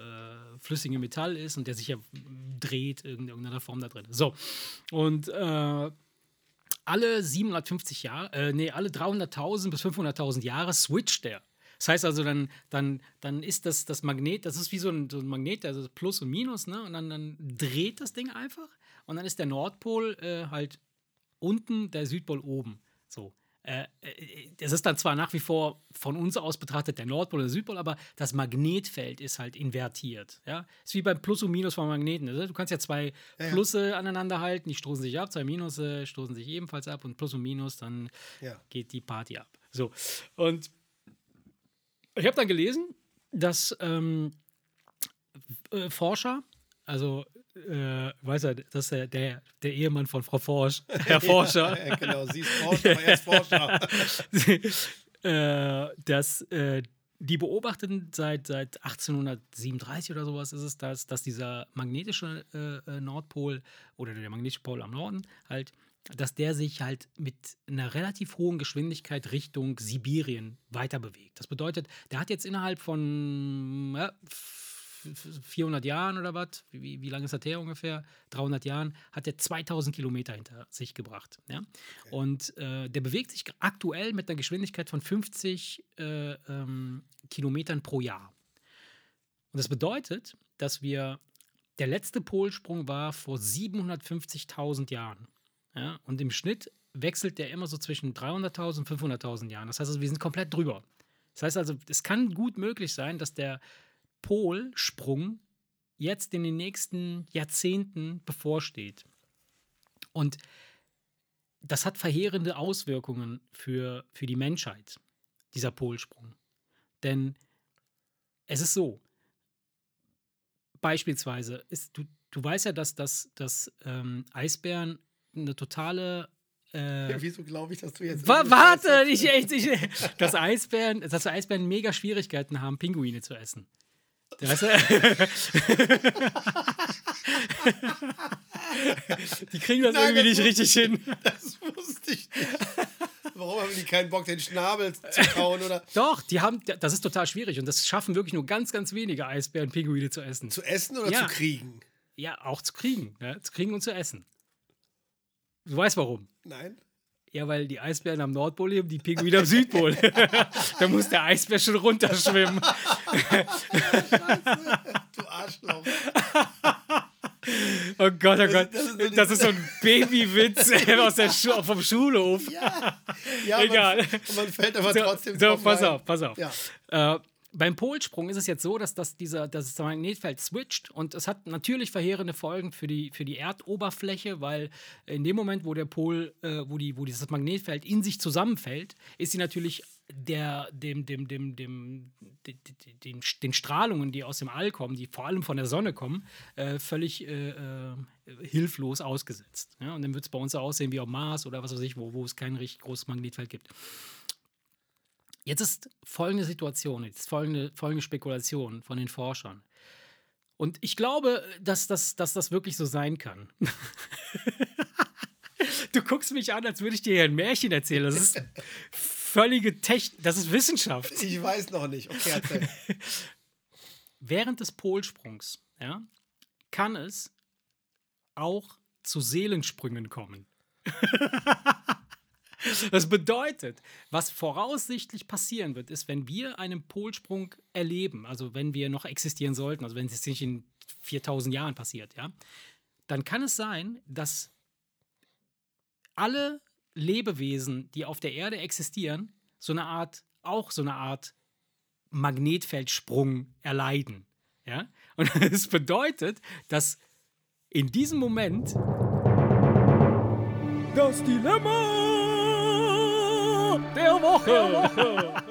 flüssigem Metall ist und der sich ja dreht in irgendeiner Form da drin. So. Und äh, alle 750 Jahre, äh, nee, alle 300.000 bis 500.000 Jahre switcht der. Das heißt also, dann, dann, dann ist das, das Magnet, das ist wie so ein, so ein Magnet, also Plus und Minus, ne? Und dann, dann dreht das Ding einfach und dann ist der Nordpol äh, halt unten, der Südpol oben. So. Äh, äh, das ist dann zwar nach wie vor von uns aus betrachtet der Nordpol oder der Südpol, aber das Magnetfeld ist halt invertiert. Ja? Ist wie beim Plus und Minus von Magneten. Du kannst ja zwei ja, Plusse ja. aneinander halten, die stoßen sich ab, zwei Minusse stoßen sich ebenfalls ab und Plus und Minus, dann ja. geht die Party ab. So. Und ich habe dann gelesen, dass ähm, äh, Forscher, also äh, weiß er, das ist der, der, der Ehemann von Frau Forsch, Herr Forscher. ja, genau, sie ist Forscher, aber er ist Forscher. äh, dass äh, die beobachten seit, seit 1837 oder sowas ist es, dass, dass dieser magnetische äh, äh, Nordpol oder der magnetische Pol am Norden halt, dass der sich halt mit einer relativ hohen Geschwindigkeit Richtung Sibirien weiter bewegt. Das bedeutet, der hat jetzt innerhalb von ja, 400 Jahren oder was, wie, wie lange ist das her ungefähr? 300 Jahren, hat er 2000 Kilometer hinter sich gebracht. Ja? Okay. Und äh, der bewegt sich aktuell mit einer Geschwindigkeit von 50 äh, ähm, Kilometern pro Jahr. Und das bedeutet, dass wir, der letzte Polsprung war vor 750.000 Jahren. Ja? Und im Schnitt wechselt der immer so zwischen 300.000 und 500.000 Jahren. Das heißt also, wir sind komplett drüber. Das heißt also, es kann gut möglich sein, dass der Polsprung jetzt in den nächsten Jahrzehnten bevorsteht. Und das hat verheerende Auswirkungen für, für die Menschheit, dieser Polsprung. Denn es ist so, beispielsweise, ist, du, du weißt ja, dass, dass, dass ähm, Eisbären eine totale äh, ja, wieso glaube ich, dass du jetzt. Wa warte, ich, ich, ich, dass Eisbären, dass Eisbären mega Schwierigkeiten haben, Pinguine zu essen. Das, die kriegen das Nein, irgendwie das nicht richtig hin. Das wusste ich nicht. Warum haben die keinen Bock, den Schnabel zu kauen? Oder? Doch, die haben, das ist total schwierig und das schaffen wirklich nur ganz, ganz wenige Eisbären, Pinguine zu essen. Zu essen oder ja. zu kriegen? Ja, auch zu kriegen. Ja, zu kriegen und zu essen. Du weißt warum? Nein. Ja, weil die Eisbären am Nordpol leben, die Pinguine am Südpol. da muss der Eisbär schon runterschwimmen. du Arschloch. Oh Gott, oh Gott. Das, das, das ist so ein Babywitz aus der Schu vom Schulhof. Ja, ja Egal. Man, man fällt aber trotzdem so, so pass rein. auf, pass auf. Ja. Äh, beim Polsprung ist es jetzt so, dass das, dieser, das Magnetfeld switcht und es hat natürlich verheerende Folgen für die, für die Erdoberfläche, weil in dem Moment, wo der Pol, äh, wo, die, wo dieses Magnetfeld in sich zusammenfällt, ist sie natürlich der, dem, dem, dem, dem, dem, den, den Strahlungen, die aus dem All kommen, die vor allem von der Sonne kommen, äh, völlig äh, äh hilflos ausgesetzt. Ja? Und dann wird es bei uns so aussehen wie auf Mars oder was weiß ich, wo, wo es kein richtig großes Magnetfeld gibt. Jetzt ist folgende Situation, jetzt folgende, folgende Spekulation von den Forschern. Und ich glaube, dass das, dass das wirklich so sein kann. du guckst mich an, als würde ich dir hier ein Märchen erzählen. Das ist völlige Technik, das ist Wissenschaft. Ich weiß noch nicht. Okay. Während des Polsprungs ja, kann es auch zu Seelensprüngen kommen. Das bedeutet, was voraussichtlich passieren wird, ist, wenn wir einen Polsprung erleben, also wenn wir noch existieren sollten, also wenn es nicht in 4000 Jahren passiert, ja, dann kann es sein, dass alle Lebewesen, die auf der Erde existieren, so eine Art, auch so eine Art Magnetfeldsprung erleiden. Ja? Und das bedeutet, dass in diesem Moment das Dilemma der Woche.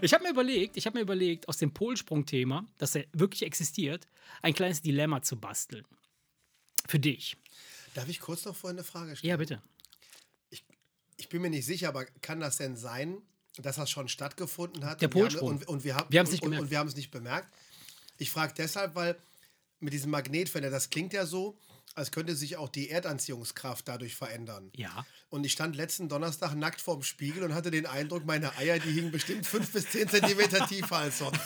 Ich habe mir überlegt, ich habe mir überlegt, aus dem Polsprung-Thema, das ja wirklich existiert, ein kleines Dilemma zu basteln. Für dich. Darf ich kurz noch vorhin eine Frage stellen? Ja, bitte. Ich, ich bin mir nicht sicher, aber kann das denn sein, dass das schon stattgefunden hat? Der und wir haben- Polsprung. Und, und wir haben es nicht bemerkt. Ich frage deshalb, weil mit diesem Magnetfeld, das klingt ja so, als könnte sich auch die Erdanziehungskraft dadurch verändern. Ja. Und ich stand letzten Donnerstag nackt vorm Spiegel und hatte den Eindruck, meine Eier, die hingen bestimmt fünf bis zehn Zentimeter tiefer als sonst.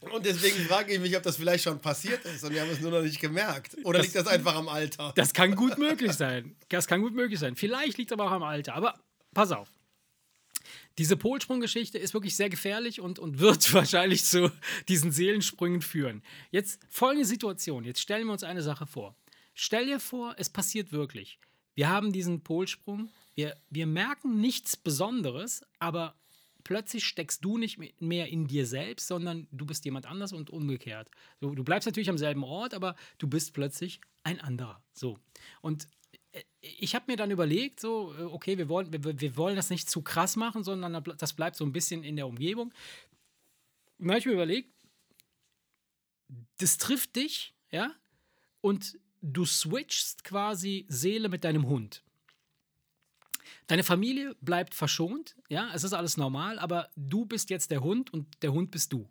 Und deswegen frage ich mich, ob das vielleicht schon passiert ist und wir haben es nur noch nicht gemerkt. Oder Das- liegt das einfach am Alter? Das kann gut möglich sein. Das kann gut möglich sein. Vielleicht liegt es aber auch am Alter. Aber pass auf. Diese Polsprunggeschichte ist wirklich sehr gefährlich und, und wird wahrscheinlich zu diesen Seelensprüngen führen. Jetzt folgende Situation. Jetzt stellen wir uns eine Sache vor. Stell dir vor, es passiert wirklich. Wir haben diesen Polsprung. Wir, wir merken nichts Besonderes, aber plötzlich steckst du nicht mehr in dir selbst, sondern du bist jemand anders und umgekehrt. So, du bleibst natürlich am selben Ort, aber du bist plötzlich ein anderer. So. Und ich habe mir dann überlegt, so, äh, okay, wir wollen, wir, wir wollen das nicht zu krass machen, sondern das bleibt so ein bisschen in der Umgebung. Dann habe ich mir überlegt, das trifft dich, ja, und du switchst quasi Seele mit deinem Hund. Deine Familie bleibt verschont, ja, es ist alles normal, aber du bist jetzt der Hund und der Hund bist du.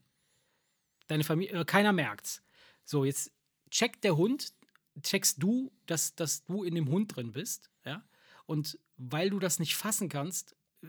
Deine Familie, äh, keiner merkt's. So, jetzt checkt der Hund, checkst du, dass, dass du in dem Hund drin bist, ja, und weil du das nicht fassen kannst, äh,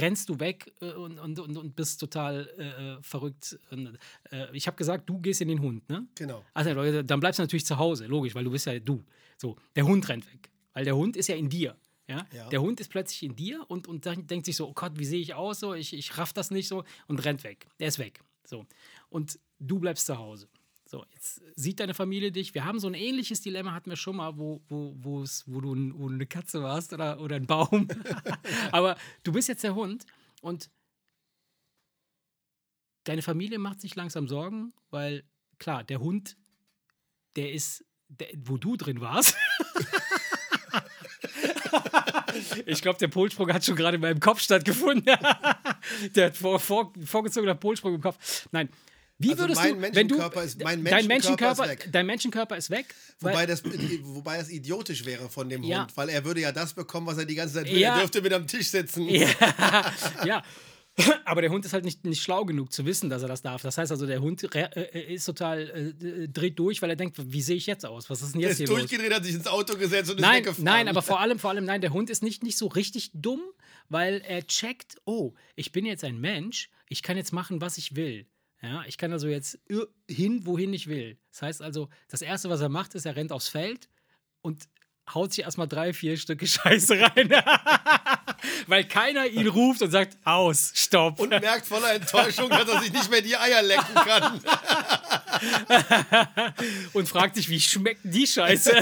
rennst du weg äh, und, und, und, bist total äh, verrückt. Und, äh, ich habe gesagt, du gehst in den Hund, ne? Genau. Also dann bleibst du natürlich zu Hause, logisch, weil du bist ja du. So, der Hund rennt weg, weil der Hund ist ja in dir. Ja? Ja. Der Hund ist plötzlich in dir und, und dann denkt sich so, oh Gott, wie sehe ich aus? So, ich, ich raff das nicht so und rennt weg. Der ist weg. So. Und du bleibst zu Hause. So, jetzt sieht deine Familie dich. Wir haben so ein ähnliches Dilemma, hatten wir schon mal, wo, wo, wo, es, wo, du, ein- wo eine Katze warst oder, oder ein Baum. Aber du bist jetzt der Hund und deine Familie macht sich langsam Sorgen, weil klar, der Hund, der ist, der, wo du drin warst. ich glaube, der Polsprung hat schon gerade in meinem Kopf stattgefunden. der hat vor, vor, vorgezogener Polsprung im Kopf. Nein. Wie Also würdest mein du, wenn du, Menschenkörper ist- mein dein Menschenkörper Menschenkörper, ist weg. dein Menschenkörper ist weg, Wobei das, wobei das idiotisch wäre von dem Ja. Hund, weil er würde ja das bekommen, was er die ganze Zeit will. Ja. Er dürfte mit am Tisch sitzen. Ja, ja. Aber der Hund ist halt nicht, nicht schlau genug zu wissen, dass er das darf. Das heißt also, der Hund äh, ist total äh, dreht durch, weil er denkt, wie sehe ich jetzt aus? Was ist denn jetzt ist hier los? durchgedreht, hat sich ins Auto gesetzt und ist Nein, weggefahren. nein, aber vor allem, vor allem, nein, der Hund ist nicht, nicht so richtig dumm, weil er checkt, oh, ich bin jetzt ein Mensch, ich kann jetzt machen, was ich will. Ja, ich kann also jetzt hin, wohin ich will. Das heißt also, das Erste, was er macht, ist, er rennt aufs Feld und haut sich erstmal drei, vier Stücke Scheiße rein. weil keiner ihn ruft und sagt, aus, stopp. Und merkt voller Enttäuschung, dass er sich nicht mehr die Eier lecken kann. und fragt sich, wie schmeckt die Scheiße?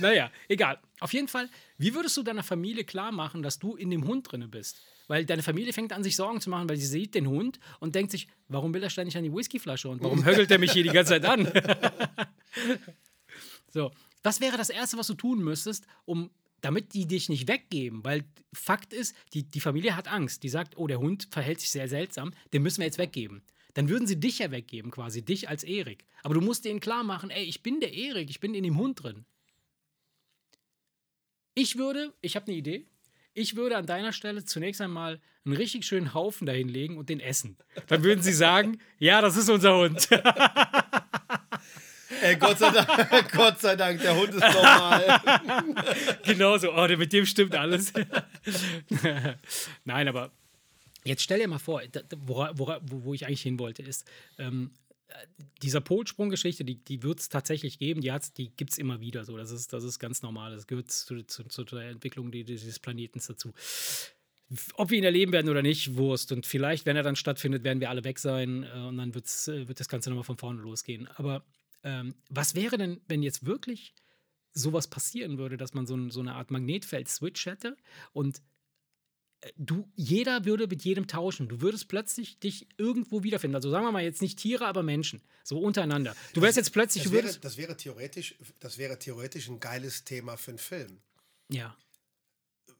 naja, egal. Auf jeden Fall, wie würdest du deiner Familie klar machen, dass du in dem Hund drinne bist? Weil deine Familie fängt an, sich Sorgen zu machen, weil sie sieht den Hund und denkt sich, warum will er ständig an die Whiskyflasche und warum högelt er mich hier die ganze Zeit an? so, was wäre das Erste, was du tun müsstest, um damit die dich nicht weggeben, weil Fakt ist, die, die Familie hat Angst. Die sagt, oh, der Hund verhält sich sehr seltsam, den müssen wir jetzt weggeben. Dann würden sie dich ja weggeben, quasi, dich als Erik. Aber du musst denen klar machen, ey, ich bin der Erik, ich bin in dem Hund drin. Ich würde, ich habe eine Idee, ich würde an deiner Stelle zunächst einmal einen richtig schönen Haufen dahin legen und den essen. Dann würden sie sagen, ja, das ist unser Hund. Ey, Gott sei Dank, Gott sei Dank, der Hund ist normal. genau so, oh, mit dem stimmt alles. Nein, aber jetzt stell dir mal vor, wora, wo, wo ich eigentlich hin wollte, ist, ähm, äh, dieser Polsprung-Geschichte, die, die wird es tatsächlich geben, die, die gibt es immer wieder so. Das ist, das ist ganz normal. Das gehört zu, zu, zu der Entwicklung die- dieses Planetens dazu. Ob wir ihn erleben werden oder nicht, Wurst. Und vielleicht, wenn er dann stattfindet, werden wir alle weg sein äh, und dann wird's, äh, wird das Ganze nochmal von vorne losgehen. Aber ähm, was wäre denn, wenn jetzt wirklich sowas passieren würde, dass man so, ein, so eine Art Magnetfeld-Switch hätte und du, jeder würde mit jedem tauschen. Du würdest plötzlich dich irgendwo wiederfinden. Also sagen wir mal jetzt nicht Tiere, aber Menschen. So untereinander. Du wärst jetzt plötzlich. Das du wäre, würdest, das, wäre theoretisch, das wäre theoretisch ein geiles Thema für einen Film. ja.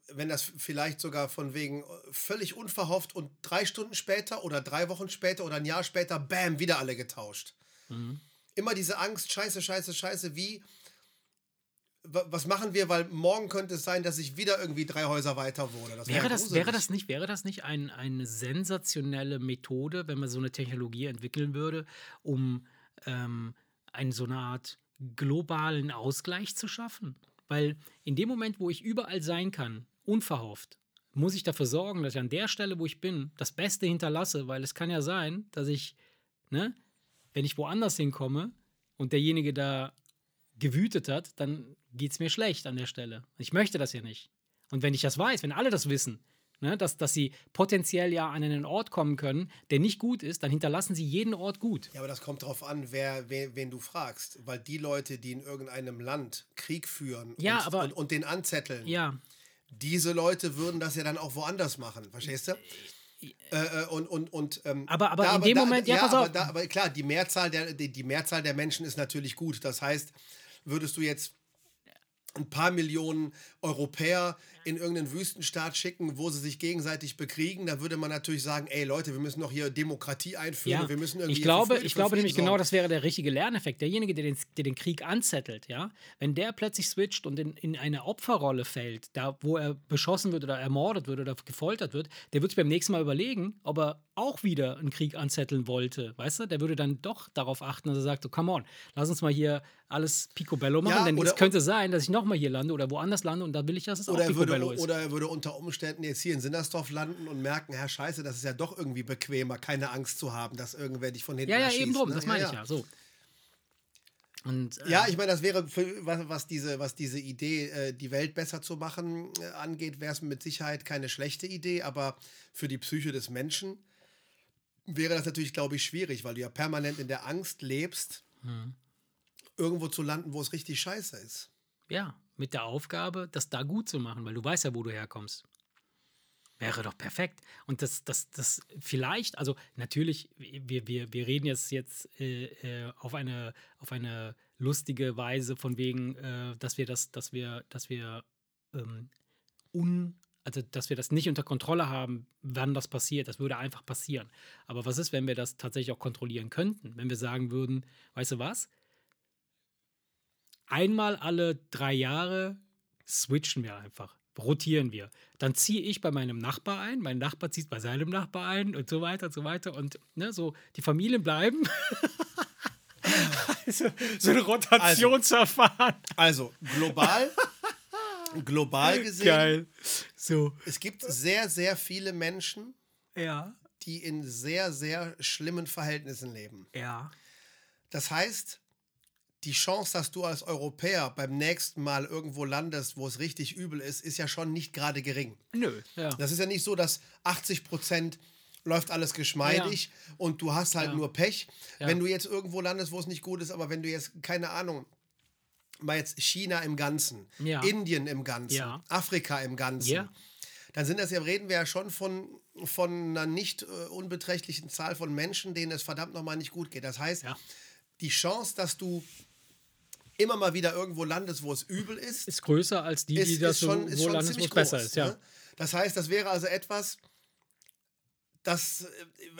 Wenn das vielleicht sogar von wegen äh, völlig unverhofft und drei Stunden später oder drei Wochen später oder ein Jahr später, bam, wieder alle getauscht. Mhm. Immer diese Angst, scheiße, scheiße, scheiße, wie. Wa- Was machen wir, weil morgen könnte es sein, dass ich wieder irgendwie drei Häuser weiter wohne. Das Wäre das, wäre das nicht, wäre das nicht ein, eine sensationelle Methode, wenn man so eine Technologie entwickeln würde, um ähm, eine, so eine Art globalen Ausgleich zu schaffen? Weil in dem Moment, wo ich überall sein kann, unverhofft, muss ich dafür sorgen, dass ich an der Stelle, wo ich bin, das Beste hinterlasse, weil es kann ja sein, dass ich, ne, wenn ich woanders hinkomme und derjenige da gewütet hat, dann geht es mir schlecht an der Stelle. Ich möchte das ja nicht. Und wenn ich das weiß, wenn alle das wissen, ne, dass, dass sie potenziell ja an einen Ort kommen können, der nicht gut ist, dann hinterlassen sie jeden Ort gut. Ja, aber das kommt darauf an, wer, wer, wen du fragst. Weil die Leute, die in irgendeinem Land Krieg führen Ja, und, aber- und, und den anzetteln, Ja, diese Leute würden das ja dann auch woanders machen, verstehst du? Äh, äh, und und, und ähm, Aber- aber da, in dem Moment- ja, pass aber, auf. Da, aber klar, die Mehrzahl, der, die, die Mehrzahl der Menschen ist natürlich gut. Das heißt, würdest du jetzt ein paar Millionen Europäer in irgendeinen Wüstenstaat schicken, wo sie sich gegenseitig bekriegen, dann würde man natürlich sagen, ey Leute, wir müssen doch hier Demokratie einführen ja. wir müssen irgendwie ich glaube, ich glaube nämlich genau, das wäre der richtige Lerneffekt. Derjenige, der den, der den Krieg anzettelt, ja, wenn der plötzlich switcht und in, in eine Opferrolle fällt, da wo er beschossen wird oder ermordet wird oder gefoltert wird, der wird sich beim nächsten Mal überlegen, ob er auch wieder einen Krieg anzetteln wollte, weißt du? Der würde dann doch darauf achten, dass er sagt, so, come on, lass uns mal hier alles picobello machen, Ja, denn es könnte sein, dass ich nochmal hier lande oder woanders lande und da will ich, dass es Oder auch er, würde, ist. oder er würde unter Umständen jetzt hier in Sinnersdorf landen und merken, Herr Scheiße, das ist ja doch irgendwie bequemer, keine Angst zu haben, dass irgendwer dich von hinten ja, ja, eben drum, ne? das meine ich ja, so. Und, äh, Ja, ich meine, das wäre, für, was, was, diese, was diese Idee, äh, die Welt besser zu machen, äh, angeht, wäre es mit Sicherheit keine schlechte Idee, aber für die Psyche des Menschen wäre das natürlich, glaube ich, schwierig, weil du ja permanent in der Angst lebst, Hm. irgendwo zu landen, wo es richtig scheiße ist. Ja, mit der Aufgabe, das da gut zu machen, weil du weißt ja, wo du herkommst. Wäre doch perfekt. Und das, das, das vielleicht, also natürlich, wir, wir, wir reden jetzt, jetzt äh, äh, auf, eine, auf eine lustige Weise von wegen, äh, dass wir das, dass wir, dass wir ähm, un, also dass wir das nicht unter Kontrolle haben, wann das passiert. Das würde einfach passieren. Aber was ist, wenn wir das tatsächlich auch kontrollieren könnten? Wenn wir sagen würden, weißt du was? Einmal alle drei Jahre switchen wir einfach, rotieren wir. Dann ziehe ich bei meinem Nachbar ein, mein Nachbar zieht bei seinem Nachbar ein und so weiter und so weiter. Und ne, so die Familien bleiben. also, so ein Rotationsverfahren. Also, global, global gesehen, Geil. So, es gibt sehr, sehr viele Menschen, ja, die in sehr, sehr schlimmen Verhältnissen leben. ja. Das heißt, die Chance, dass du als Europäer beim nächsten Mal irgendwo landest, wo es richtig übel ist, ist ja schon nicht gerade gering. Nö, ja. Das ist ja nicht so, dass 80 Prozent läuft alles geschmeidig und du hast halt Ja. nur Pech. Ja. Wenn du jetzt irgendwo landest, wo es nicht gut ist, aber wenn du jetzt, keine Ahnung, mal jetzt China im Ganzen, Ja. Indien im Ganzen, Ja. Afrika im Ganzen, Ja. dann sind das ja, reden wir ja schon von, von einer nicht äh, unbeträchtlichen Zahl von Menschen, denen es verdammt nochmal nicht gut geht. Das heißt, Ja. die Chance, dass du immer mal wieder irgendwo landest, wo es übel ist, Ist größer als die, die ist, das ist schon, so wo landen, wo es besser groß, ist. Ja. Ne? Das heißt, das wäre also etwas, das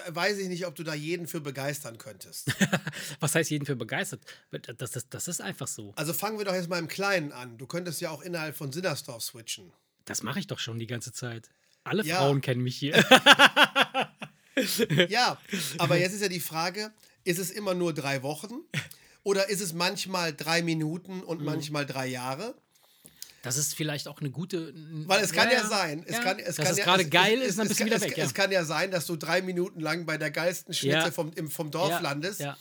äh, weiß ich nicht, ob du da jeden für begeistern könntest. Was heißt jeden für begeistert? Das, das, das ist einfach so. Also fangen wir doch jetzt mal im Kleinen an. Du könntest ja auch innerhalb von Sinnersdorf switchen. Das mache ich doch schon die ganze Zeit. Alle Ja. Frauen kennen mich hier. Ja, aber jetzt ist ja die Frage, ist es immer nur drei Wochen oder ist es manchmal drei Minuten und Mhm. manchmal drei Jahre? Das ist vielleicht auch eine gute. Weil es kann ja, sein, es kann, es dass kann es ja, gerade geil ist, dann bist du wieder weg. Ja. Es kann ja sein, dass du drei Minuten lang bei der geilsten Schnitze Ja. vom, im, vom Dorf Ja, landest ja.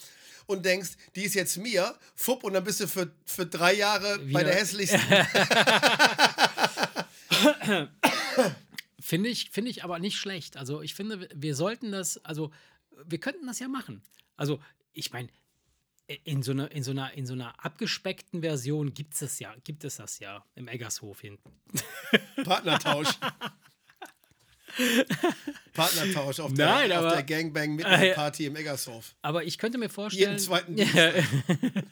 und denkst, die ist jetzt mir, fupp, und dann bist du für, für drei Jahre bei Wieder- der hässlichsten. Finde ich, finde ich aber nicht schlecht. Also ich finde, wir sollten das, also wir könnten das ja machen. Also ich meine, in so, einer, in, so einer, in so einer abgespeckten Version gibt es ja, gibt es das ja im Eggershof hinten. Partnertausch. Partnertausch auf, Nein, der, aber- auf der Gangbang mit Ah, ja. Party im Eggershof. Aber ich könnte mir vorstellen. Jeden zweiten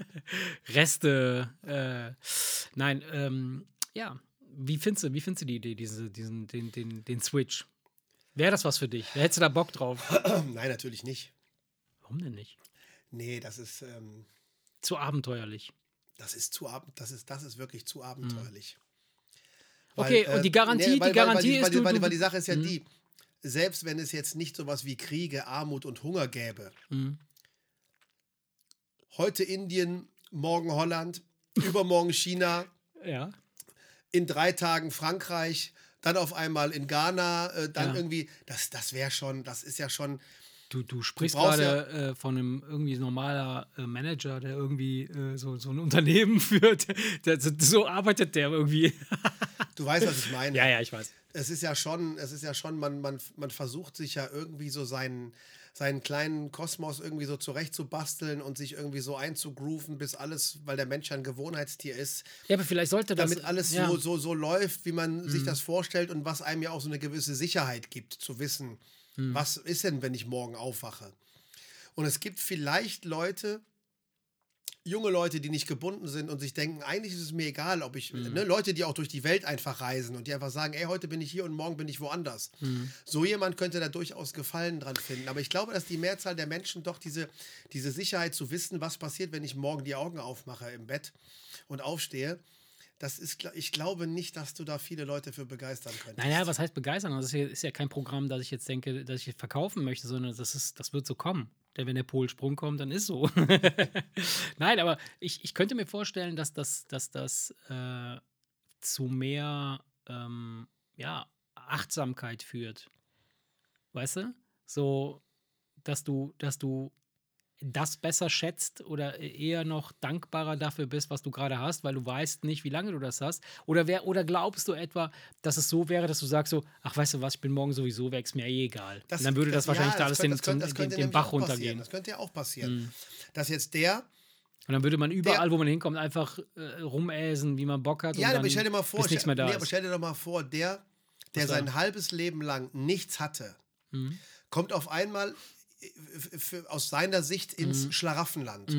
Reste. Äh, nein, ähm, ja. Wie findest du, wie findest du die Idee, diese, diesen, den, den, den Switch? Wäre das was für dich? Hättest du da Bock drauf? Nein, natürlich nicht. Warum denn nicht? Nee, das ist, ähm, Zu abenteuerlich. das ist zu ab, das ist, das ist wirklich zu abenteuerlich. Mhm. Okay, und die Garantie- die Garantie weil, ist, weil, du- weil, du- weil die Sache ist ja die, selbst wenn es jetzt nicht sowas wie Kriege, Armut und Hunger gäbe, Mhm. heute Indien, morgen Holland, übermorgen China, Ja. in drei Tagen Frankreich, dann auf einmal in Ghana, äh, dann Ja. irgendwie, das, das wäre schon, das ist ja schon, Du, du sprichst gerade äh, von einem irgendwie normaler äh, Manager, der irgendwie äh, so, so ein Unternehmen führt. Der, so, so arbeitet der irgendwie. du weißt, was ich meine. ja, ja, ich weiß. es ist ja schon, es ist ja schon, man, man, man versucht sich ja irgendwie so seinen, seinen kleinen Kosmos irgendwie so zurechtzubasteln und sich irgendwie so einzugrooven, bis alles, weil der Mensch ja ein Gewohnheitstier ist, Ja, aber vielleicht sollte das. damit alles ja. so, so, so läuft, wie man sich das vorstellt und was einem ja auch so eine gewisse Sicherheit gibt, zu wissen, was ist denn, wenn ich morgen aufwache. Und es gibt vielleicht Leute, junge Leute, die nicht gebunden sind und sich denken, eigentlich ist es mir egal, ob ich, ne, Leute, die auch durch die Welt einfach reisen und die einfach sagen, ey, heute bin ich hier und morgen bin ich woanders. So jemand könnte da durchaus Gefallen dran finden. Aber ich glaube, dass die Mehrzahl der Menschen doch diese, diese Sicherheit zu wissen, was passiert, wenn ich morgen die Augen aufmache im Bett und aufstehe, das ist, ich glaube nicht, dass du da viele Leute für begeistern könntest. Naja, was heißt begeistern? Das ist ja, ist ja kein Programm, das ich jetzt denke, dass ich verkaufen möchte, sondern das, ist, das wird so kommen. Denn wenn der Polsprung kommt, dann ist so. Nein, aber ich, ich könnte mir vorstellen, dass das, dass das äh, zu mehr ähm, ja, Achtsamkeit führt. Weißt du? So, dass du, dass du das besser schätzt oder eher noch dankbarer dafür bist, was du gerade hast, weil du weißt nicht, wie lange du das hast. Oder, wer, oder glaubst du etwa, dass es so wäre, dass du sagst so, ach weißt du was, ich bin morgen sowieso weg, ist mir eh egal. Und dann würde das, wahrscheinlich da alles könnte- den, könnte- den, den Bach runtergehen. Mhm. Das könnte ja auch passieren. Dass jetzt der, Und dann würde man überall, wo man hinkommt, einfach äh, rumäsen, wie man Bock hat. ja, und aber stell dir mal vor, da nee, aber stell dir doch mal vor, der, der sein halbes Leben lang nichts hatte, Mhm. kommt auf einmal äh, f- f- aus seiner Sicht ins Mhm. Schlaraffenland.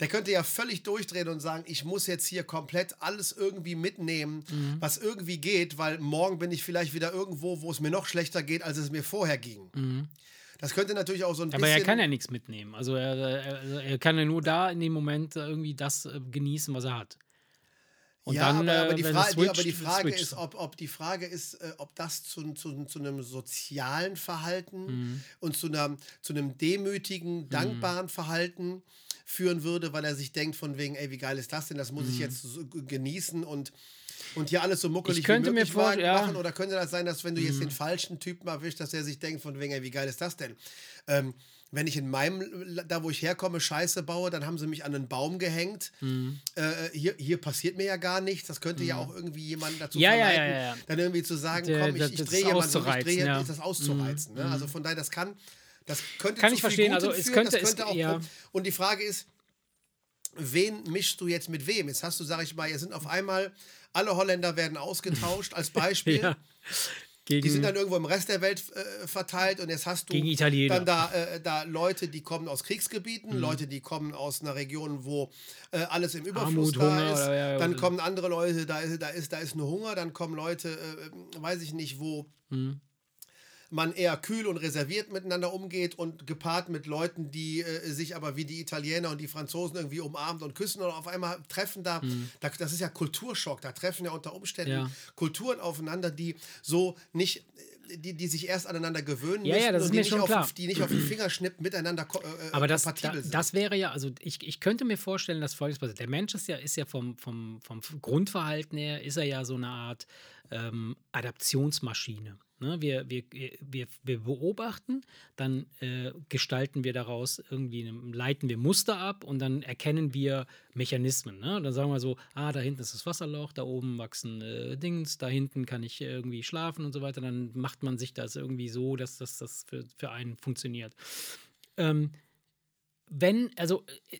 Der könnte ja völlig durchdrehen und sagen, ich muss jetzt hier komplett alles irgendwie mitnehmen, Mhm. was irgendwie geht, weil morgen bin ich vielleicht wieder irgendwo, wo es mir noch schlechter geht, als es mir vorher ging. Das könnte natürlich auch so ein Mhm. Aber bisschen. er kann ja nichts mitnehmen. Also er, er, er kann ja nur da in dem Moment irgendwie das äh, genießen, was er hat. Und ja, dann, aber, aber, äh, die es die, aber die switcht, Frage switcht ist, ob, ob die Frage ist, äh, ob das zu, zu, zu einem sozialen Verhalten Mhm. und zu, einer, zu einem demütigen, dankbaren Verhalten führen würde, weil er sich denkt von wegen, ey, wie geil ist das denn? Das muss ich jetzt so genießen und und hier alles so muckelig Mhm. Ich könnte wie mir möglich vor- machen, ja. Mhm. oder könnte das sein, dass wenn du jetzt den falschen Typen erwischst, dass er sich denkt von wegen, ey, wie geil ist das denn? Ähm, wenn ich in meinem, da wo ich herkomme, Scheiße baue, dann haben sie mich an einen Baum gehängt. Mhm. Äh, hier, hier passiert mir ja gar nichts. Das könnte ja auch irgendwie jemanden dazu Ja, verleiten, ja, ja. dann irgendwie zu sagen, Der- komm, ich, ich drehe jemanden, ich drehe ja. Mhm. das auszureizen. Ne? Also von daher, das kann, das könnte Kann ich verstehen, also es führen, könnte- das es- könnte auch, ja. und die Frage ist, wen mischst du jetzt mit wem? Jetzt hast du, sag ich mal, jetzt sind auf einmal alle Holländer werden ausgetauscht als Beispiel. Ja. Gegen, Die sind dann irgendwo im Rest der Welt äh, verteilt und jetzt hast du dann da, äh, da Leute, die kommen aus Kriegsgebieten, Mhm. Leute, die kommen aus einer Region, wo äh, alles im Überfluss Armut, da Hunger ist. oder- ja, dann kommen andere Leute, da ist, da ist, da ist nur Hunger, dann kommen Leute, äh, weiß ich nicht, wo Mhm. Man eher kühl und reserviert miteinander umgeht und gepaart mit Leuten, die äh, sich aber wie die Italiener und die Franzosen irgendwie umarmt und küssen und auf einmal treffen da, da das ist ja Kulturschock, da treffen ja unter Umständen Mhm. Ja. Kulturen aufeinander, die so nicht, die, die sich erst aneinander gewöhnen Ja, ja, müssen das und ist die nicht, auf, die nicht auf den Fingerschnipp miteinander ko- äh, Aber das, da, kompatibel sind. das wäre ja, also ich, ich könnte mir vorstellen, dass folgendes passiert. Der Mensch ist ja, ist ja vom, vom, vom Grundverhalten her, ist er ja so eine Art ähm, Adaptionsmaschine. Ne? Wir, wir, wir, wir beobachten, dann äh, gestalten wir daraus irgendwie, leiten wir Muster ab und dann erkennen wir Mechanismen. Ne? Dann sagen wir so, ah, da hinten ist das Wasserloch, da oben wachsen äh, Dings, da hinten kann ich irgendwie schlafen und so weiter. Dann macht man sich das irgendwie so, dass das, das für, für einen funktioniert. Ähm, wenn, also äh,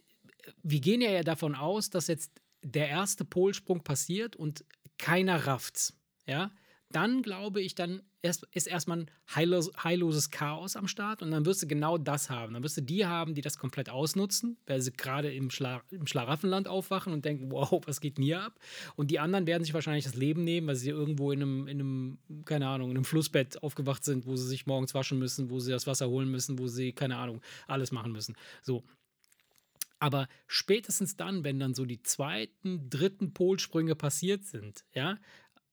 wir gehen ja davon aus, dass jetzt der erste Polsprung passiert und keiner rafft's, ja, dann glaube ich, dann erst, ist erstmal ein heillos, heilloses Chaos am Start und dann wirst du genau das haben. Dann wirst du die haben, die das komplett ausnutzen, weil sie gerade im, Schla im Schlaraffenland aufwachen und denken, wow, was geht hier ab? Und die anderen werden sich wahrscheinlich das Leben nehmen, weil sie irgendwo in einem, in einem, keine Ahnung, in einem Flussbett aufgewacht sind, wo sie sich morgens waschen müssen, wo sie das Wasser holen müssen, wo sie, keine Ahnung, alles machen müssen. So, aber spätestens dann, wenn dann so die zweiten, dritten Polsprünge passiert sind, ja,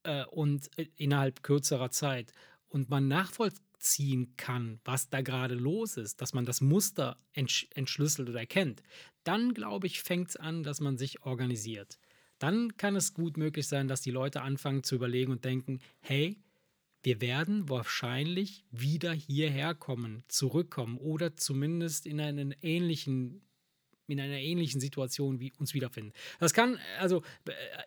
äh, und äh, innerhalb kürzerer Zeit und man nachvollziehen kann, was da gerade los ist, dass man das Muster entsch entschlüsselt oder erkennt, dann glaube ich, fängt es an, dass man sich organisiert. Dann kann es gut möglich sein, dass die Leute anfangen zu überlegen und denken, hey, wir werden wahrscheinlich wieder hierher kommen, zurückkommen oder zumindest in einen ähnlichen in einer ähnlichen Situation wie uns wiederfinden. Das kann, also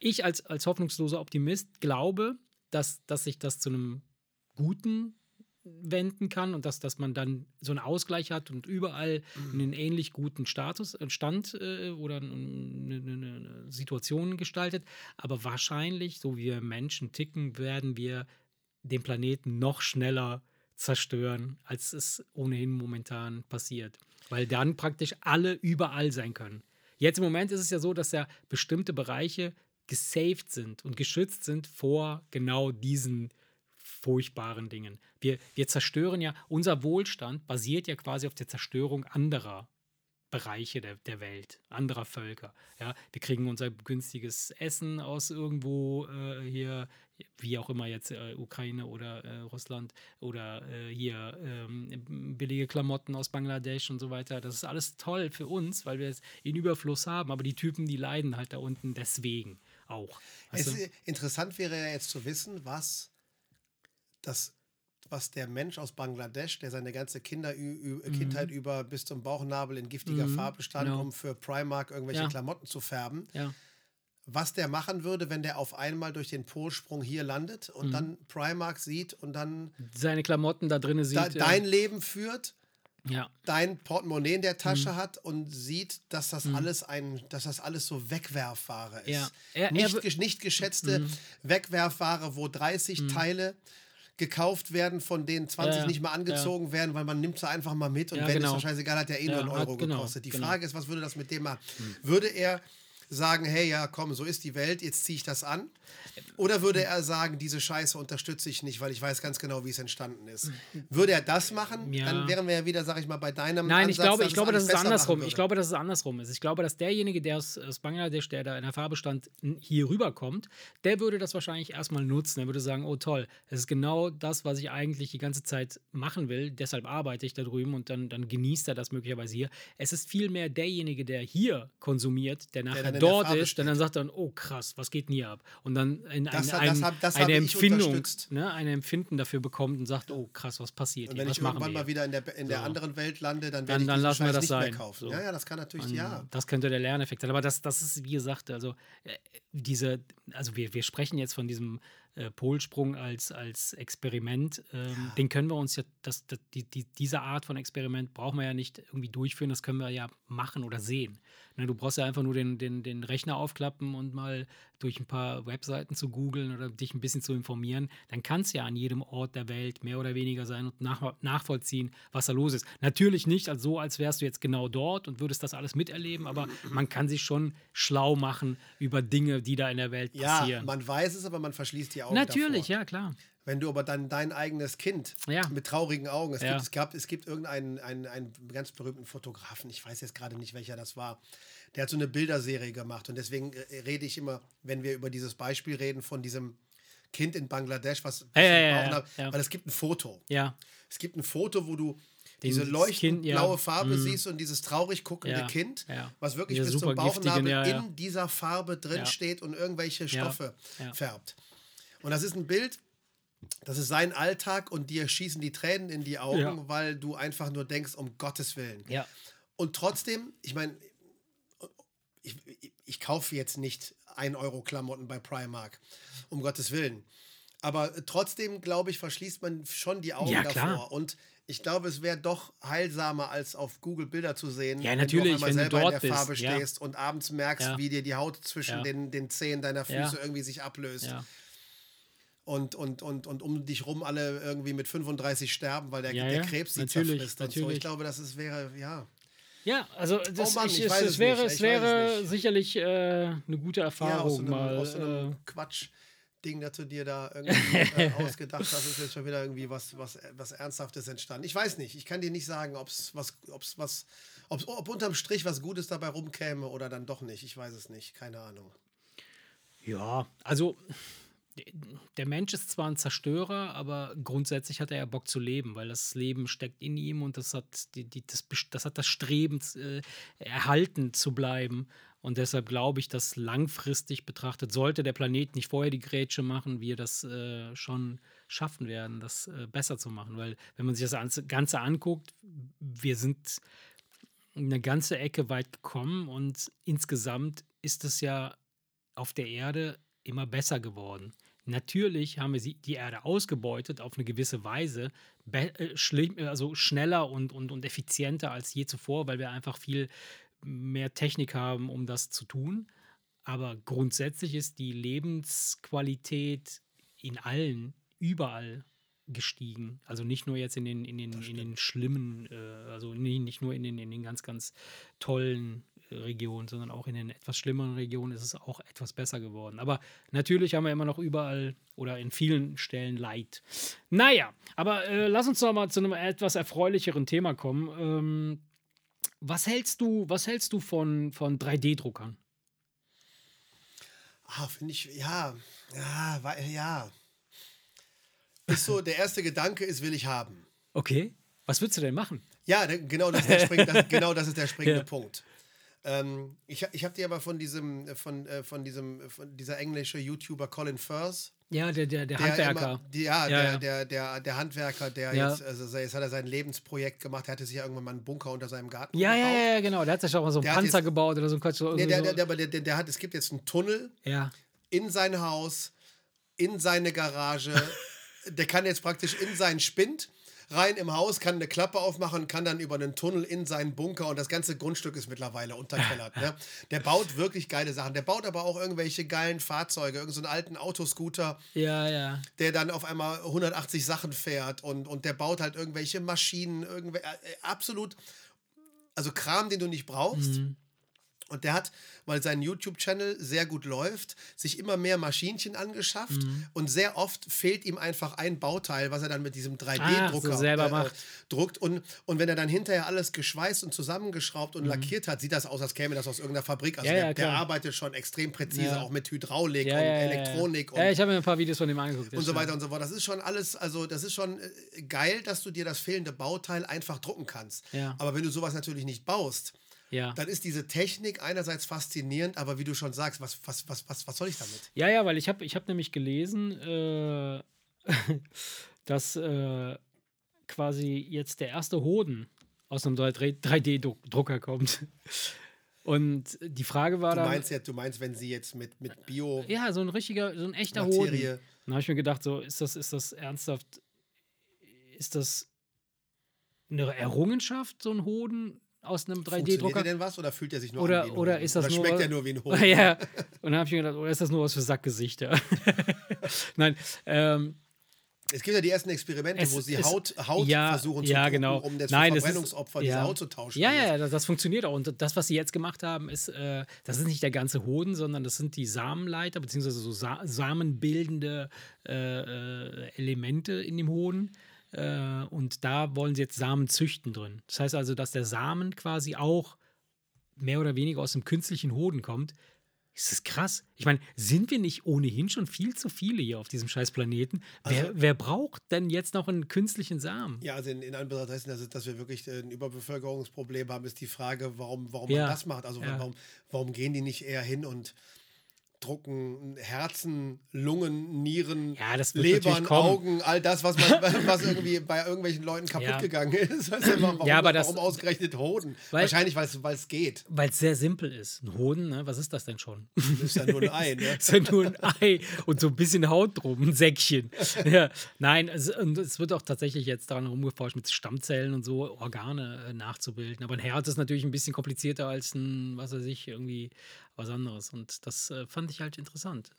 ich als, als hoffnungsloser Optimist glaube, dass, dass sich das zu einem Guten wenden kann und dass, dass man dann so einen Ausgleich hat und überall mhm. einen ähnlich guten Status, äh, Stand äh, oder eine, eine, eine, Situation gestaltet. Aber wahrscheinlich, so wie wir Menschen ticken, werden wir den Planeten noch schneller zerstören, als es ohnehin momentan passiert weil dann praktisch alle überall sein können. Jetzt im Moment ist es ja so, dass ja bestimmte Bereiche gesaved sind und geschützt sind vor genau diesen furchtbaren Dingen. Wir, wir zerstören ja, unser Wohlstand basiert ja quasi auf der Zerstörung anderer Bereiche der, der Welt, anderer Völker. Ja, wir kriegen unser günstiges Essen aus irgendwo äh, hier, wie auch immer jetzt äh, Ukraine oder äh, Russland oder äh, hier ähm, billige Klamotten aus Bangladesch und so weiter. Das ist alles toll für uns, weil wir es in Überfluss haben. Aber die Typen, die leiden halt da unten deswegen auch. Es, interessant wäre ja jetzt zu wissen, was das was der Mensch aus Bangladesch, der seine ganze Kinder, mhm. Kindheit über bis zum Bauchnabel in giftiger mhm. Farbe stand, genau. um für Primark irgendwelche ja. Klamotten zu färben, ja. Was der machen würde, wenn der auf einmal durch den Polsprung hier landet und mhm. dann Primark sieht und dann seine Klamotten da drinnen sieht. Da, dein Leben führt. Ja. dein Portemonnaie in der Tasche mhm. hat und sieht, dass das mhm. alles ein, dass das alles so Wegwerfware ist. Ja. Er, nicht, er, nicht geschätzte mhm. Wegwerfware, wo 30 mhm. Teile gekauft werden, von denen 20 ja, nicht mal angezogen ja. werden, weil man nimmt sie einfach mal mit und ja, wenn genau. es scheißegal, hat ja eh nur einen Euro hat, genau, gekostet. Die genau. Frage ist, was würde das mit dem machen? Hm. Würde er sagen, hey, ja, komm, so ist die Welt, jetzt ziehe ich das an? Oder würde er sagen, diese Scheiße unterstütze ich nicht, weil ich weiß ganz genau, wie es entstanden ist? Würde er das machen, ja. dann wären wir ja wieder, sag ich mal, bei deinem Nein, Ansatz, ich glaube, ich glaube, dass es andersrum. Ich glaube, dass es andersrum ist. Ich glaube, dass derjenige, der aus, aus Bangladesch, der da in der Farbe stand, hier rüberkommt, der würde das wahrscheinlich erstmal nutzen. Er würde sagen, oh toll, es ist genau das, was ich eigentlich die ganze Zeit machen will. Deshalb arbeite ich da drüben und dann, dann genießt er das möglicherweise hier. Es ist vielmehr derjenige, der hier konsumiert, der nachher der dort ist, der dann sagt dann, oh krass, was geht denn hier ab? Und dann in das, ein, das, das eine Empfindung, ne, eine Empfinden dafür bekommt und sagt, oh krass, was passiert? Und wenn was ich irgendwann mal wieder in der, in der anderen Welt lande, dann werde ich dann lassen wir das nicht sein. mehr kaufen. So. Ja, ja, das kann natürlich, und ja. Das könnte der Lerneffekt sein. Aber das, das ist, wie gesagt, also äh, diese, also wir, wir sprechen jetzt von diesem äh, Polsprung als, als Experiment, ähm, ja. den können wir uns ja, das, das, die, die, diese Art von Experiment brauchen wir ja nicht irgendwie durchführen, das können wir ja machen oder sehen. Ne, du brauchst ja einfach nur den, den, den Rechner aufklappen und mal durch ein paar Webseiten zu googeln oder dich ein bisschen zu informieren. Dann kann es ja an jedem Ort der Welt mehr oder weniger sein und nach, nachvollziehen, was da los ist. Natürlich nicht als so, als wärst du jetzt genau dort und würdest das alles miterleben, aber man kann sich schon schlau machen über Dinge, die da in der Welt passieren. Ja, man weiß es, aber man verschließt die Augen Natürlich, davor. ja, klar. Wenn du aber dann dein eigenes Kind ja. mit traurigen Augen, es, ja. gibt, es, gab, es gibt irgendeinen einen, einen ganz berühmten Fotografen, ich weiß jetzt gerade nicht, welcher das war, der hat so eine Bilderserie gemacht. Und deswegen äh, rede ich immer, wenn wir über dieses Beispiel reden, von diesem Kind in Bangladesch, was, was ja, ja, hat, ja. weil es gibt ein Foto. Ja. Es gibt ein Foto, wo du diese leuchtend blaue Farbe mm. siehst und dieses traurig guckende Kind, was wirklich Diese bis zum Bauchnabel in dieser Farbe drin steht und irgendwelche Stoffe färbt. Und das ist ein Bild, das ist sein Alltag und dir schießen die Tränen in die Augen, ja. weil du einfach nur denkst, um Gottes Willen. Ja. Und trotzdem, ich meine, ich, ich, ich, kaufe jetzt nicht 1 Euro Klamotten bei Primark, um Gottes Willen. Aber trotzdem, glaube ich, verschließt man schon die Augen ja, davor. Und ich glaube, es wäre doch heilsamer, als auf Google Bilder zu sehen. Ja, natürlich, wenn du, wenn du dort in der Farbe bist, stehst ja. und abends merkst, ja. wie dir die Haut zwischen den, den Zehen deiner Füße irgendwie sich ablöst. und, und, und, und um dich rum alle irgendwie mit 35 sterben, weil der, der Krebs sie natürlich, zerfrisst und so. Ich glaube, das ist, wäre, ja. Ja, also das, Mann, ich, ich es, es wäre, es wäre sicherlich äh, eine gute Ja, Erfahrung aus so einem, mal. aus so einem äh, Quatsch-Ding, das du dir da irgendwie äh, ausgedacht hast, ist jetzt schon wieder irgendwie was, was, was Ernsthaftes entstanden. Ich weiß nicht, ich kann dir nicht sagen, ob's was, ob's was, ob's, ob unterm Strich was Gutes dabei rumkäme oder dann doch nicht. Ich weiß es nicht, keine Ahnung. Ja, also der Mensch ist zwar ein Zerstörer, aber grundsätzlich hat er ja Bock zu leben, weil das Leben steckt in ihm und das hat, die, die, das, das, hat das Streben, äh, erhalten zu bleiben. Und deshalb glaube ich, dass langfristig betrachtet, sollte der Planet nicht vorher die Grätsche machen, wir das äh, schon schaffen werden, das äh, besser zu machen. Weil, wenn man sich das Ganze- Ganze anguckt, wir sind eine ganze Ecke weit gekommen und insgesamt ist es ja auf der Erde immer besser geworden. Natürlich haben wir sie, die Erde ausgebeutet auf eine gewisse Weise, äh, also schneller und, und, und effizienter als je zuvor, weil wir einfach viel mehr Technik haben, um das zu tun. Aber grundsätzlich ist die Lebensqualität in allen, überall gestiegen. Also nicht nur jetzt in den, in den, in den schlimmen, äh, also nie- nicht nur in den, in den ganz, ganz tollen Regionen, sondern auch in den etwas schlimmeren Regionen ist es auch etwas besser geworden. Aber natürlich haben wir immer noch überall oder in vielen Stellen Leid. Naja, aber äh, lass uns doch mal zu einem etwas erfreulicheren Thema kommen. Ähm, was hältst du, was hältst du von, von 3D-Druckern? Ah, finde ich, ja, ja, ja. Ist so, der erste Gedanke ist, will ich haben. Okay. Was würdest du denn machen? Ja, genau das ist der, spring, das, genau das ist der springende Ja. Punkt. Ähm, ich ich habe dir aber von diesem, von, äh, von diesem, von dieser englische YouTuber Colin Firth, Ja, der, der, der der Handwerker. Immer, die, ja, Ja, der, ja. Der, der, der Handwerker, der Ja. jetzt, also jetzt hat er sein Lebensprojekt gemacht, er hatte sich ja irgendwann mal einen Bunker unter seinem Garten ja, ja, gebaut. ja, ja, genau. Der hat sich auch mal so einen Der Panzer jetzt- gebaut oder so ein Quatsch. Nee, der, der, aber der, der, der hat, es gibt jetzt einen Tunnel ja. in sein Haus, in seine Garage. der kann jetzt praktisch in seinen Spind rein im Haus, kann eine Klappe aufmachen, kann dann über einen Tunnel in seinen Bunker und das ganze Grundstück ist mittlerweile unterkellert. Ne? Der baut wirklich geile Sachen. Der baut aber auch irgendwelche geilen Fahrzeuge, irgendeinen so einen alten Autoscooter, Ja, ja. der dann auf einmal 180 Sachen fährt und, und der baut halt irgendwelche Maschinen, irgendwelche, äh, absolut, also Kram, den du nicht brauchst. Mhm. Und der hat, weil sein YouTube-Channel sehr gut läuft, sich immer mehr Maschinchen angeschafft Mhm. und sehr oft fehlt ihm einfach ein Bauteil, was er dann mit diesem Ach, 3D-Drucker so selber äh, macht. druckt. Und, und wenn er dann hinterher alles geschweißt und zusammengeschraubt und lackiert hat, sieht das aus, als käme das aus irgendeiner Fabrik. Also Mhm. Ja, der, ja, der arbeitet schon extrem präzise, Ja. auch mit Hydraulik und. Elektronik und Ja, ich habe mir ein paar Videos von dem angeguckt. und so weiter und so fort. Das ist schon alles, also das ist schon äh, geil, dass du dir das fehlende Bauteil einfach drucken kannst. Ja. Aber wenn du sowas natürlich nicht baust, Ja. dann ist diese Technik einerseits faszinierend, aber wie du schon sagst, was, was, was, was, was soll ich damit? Ja, ja, weil ich habe ich hab nämlich gelesen, äh, dass äh, quasi jetzt der erste Hoden aus einem 3D-Drucker kommt. Und die Frage war Du dann. meinst, ja, du meinst, wenn sie jetzt mit, mit Bio ja, so ein richtiger, so ein echter Materie- Hoden. Dann habe ich mir gedacht, so, ist das, ist das ernsthaft, ist das eine Errungenschaft, so ein Hoden aus einem funktioniert 3D-Drucker? der denn was oder fühlt er sich nur Oder- an oder ist das oder nur- schmeckt er nur wie ein Hoden? ja. Und dann habe ich mir gedacht, oder ist das nur was für Sackgesichter? Nein, ähm, Es gibt ja die ersten Experimente, Es- wo sie es- Haut, Haut ja, versuchen zu ja, drucken, genau. um jetzt Nein, es ist- Verbrennungsopfer diese ja. Haut zu tauschen. Ja, ja, das, das funktioniert auch. Und das, was sie jetzt gemacht haben, ist, äh, das ist nicht der ganze Hoden, sondern das sind die Samenleiter, beziehungsweise so Sa samenbildende äh, äh, Elemente in dem Hoden. Äh, und da wollen sie jetzt Samen züchten drin. Das heißt also, dass der Samen quasi auch mehr oder weniger aus dem künstlichen Hoden kommt. Ist das krass? Ich meine, sind wir nicht ohnehin schon viel zu viele hier auf diesem scheiß Planeten? wer, Also- wer braucht denn jetzt noch einen künstlichen Samen? Ja, also in, in Anbetracht dessen, dass, dass wir wirklich äh, ein Überbevölkerungsproblem haben, ist die Frage, warum, warum Ja, man das macht. Also ja. warum, warum gehen die nicht eher hin und drucken Herzen, Lungen, Nieren, Ja, das Lebern. Augen, all das, was, man, was irgendwie bei irgendwelchen Leuten kaputt Ja. gegangen ist. Weißt du, warum, Ja, aber das- warum ausgerechnet Hoden? Weil- Wahrscheinlich, weil es geht. Weil es sehr simpel ist. Ein Hoden, ne? was ist das denn schon? Das ist ja nur ein Ei. Ne? ist ja nur ein Ei und so ein bisschen Haut drum, ein Säckchen. Ja, nein, es, und es wird auch tatsächlich jetzt daran rumgeforscht, mit Stammzellen und so Organe äh, nachzubilden. Aber ein Herz ist natürlich ein bisschen komplizierter als ein, was weiß ich, irgendwie was anderes. Und das äh, fand ich halt interessant.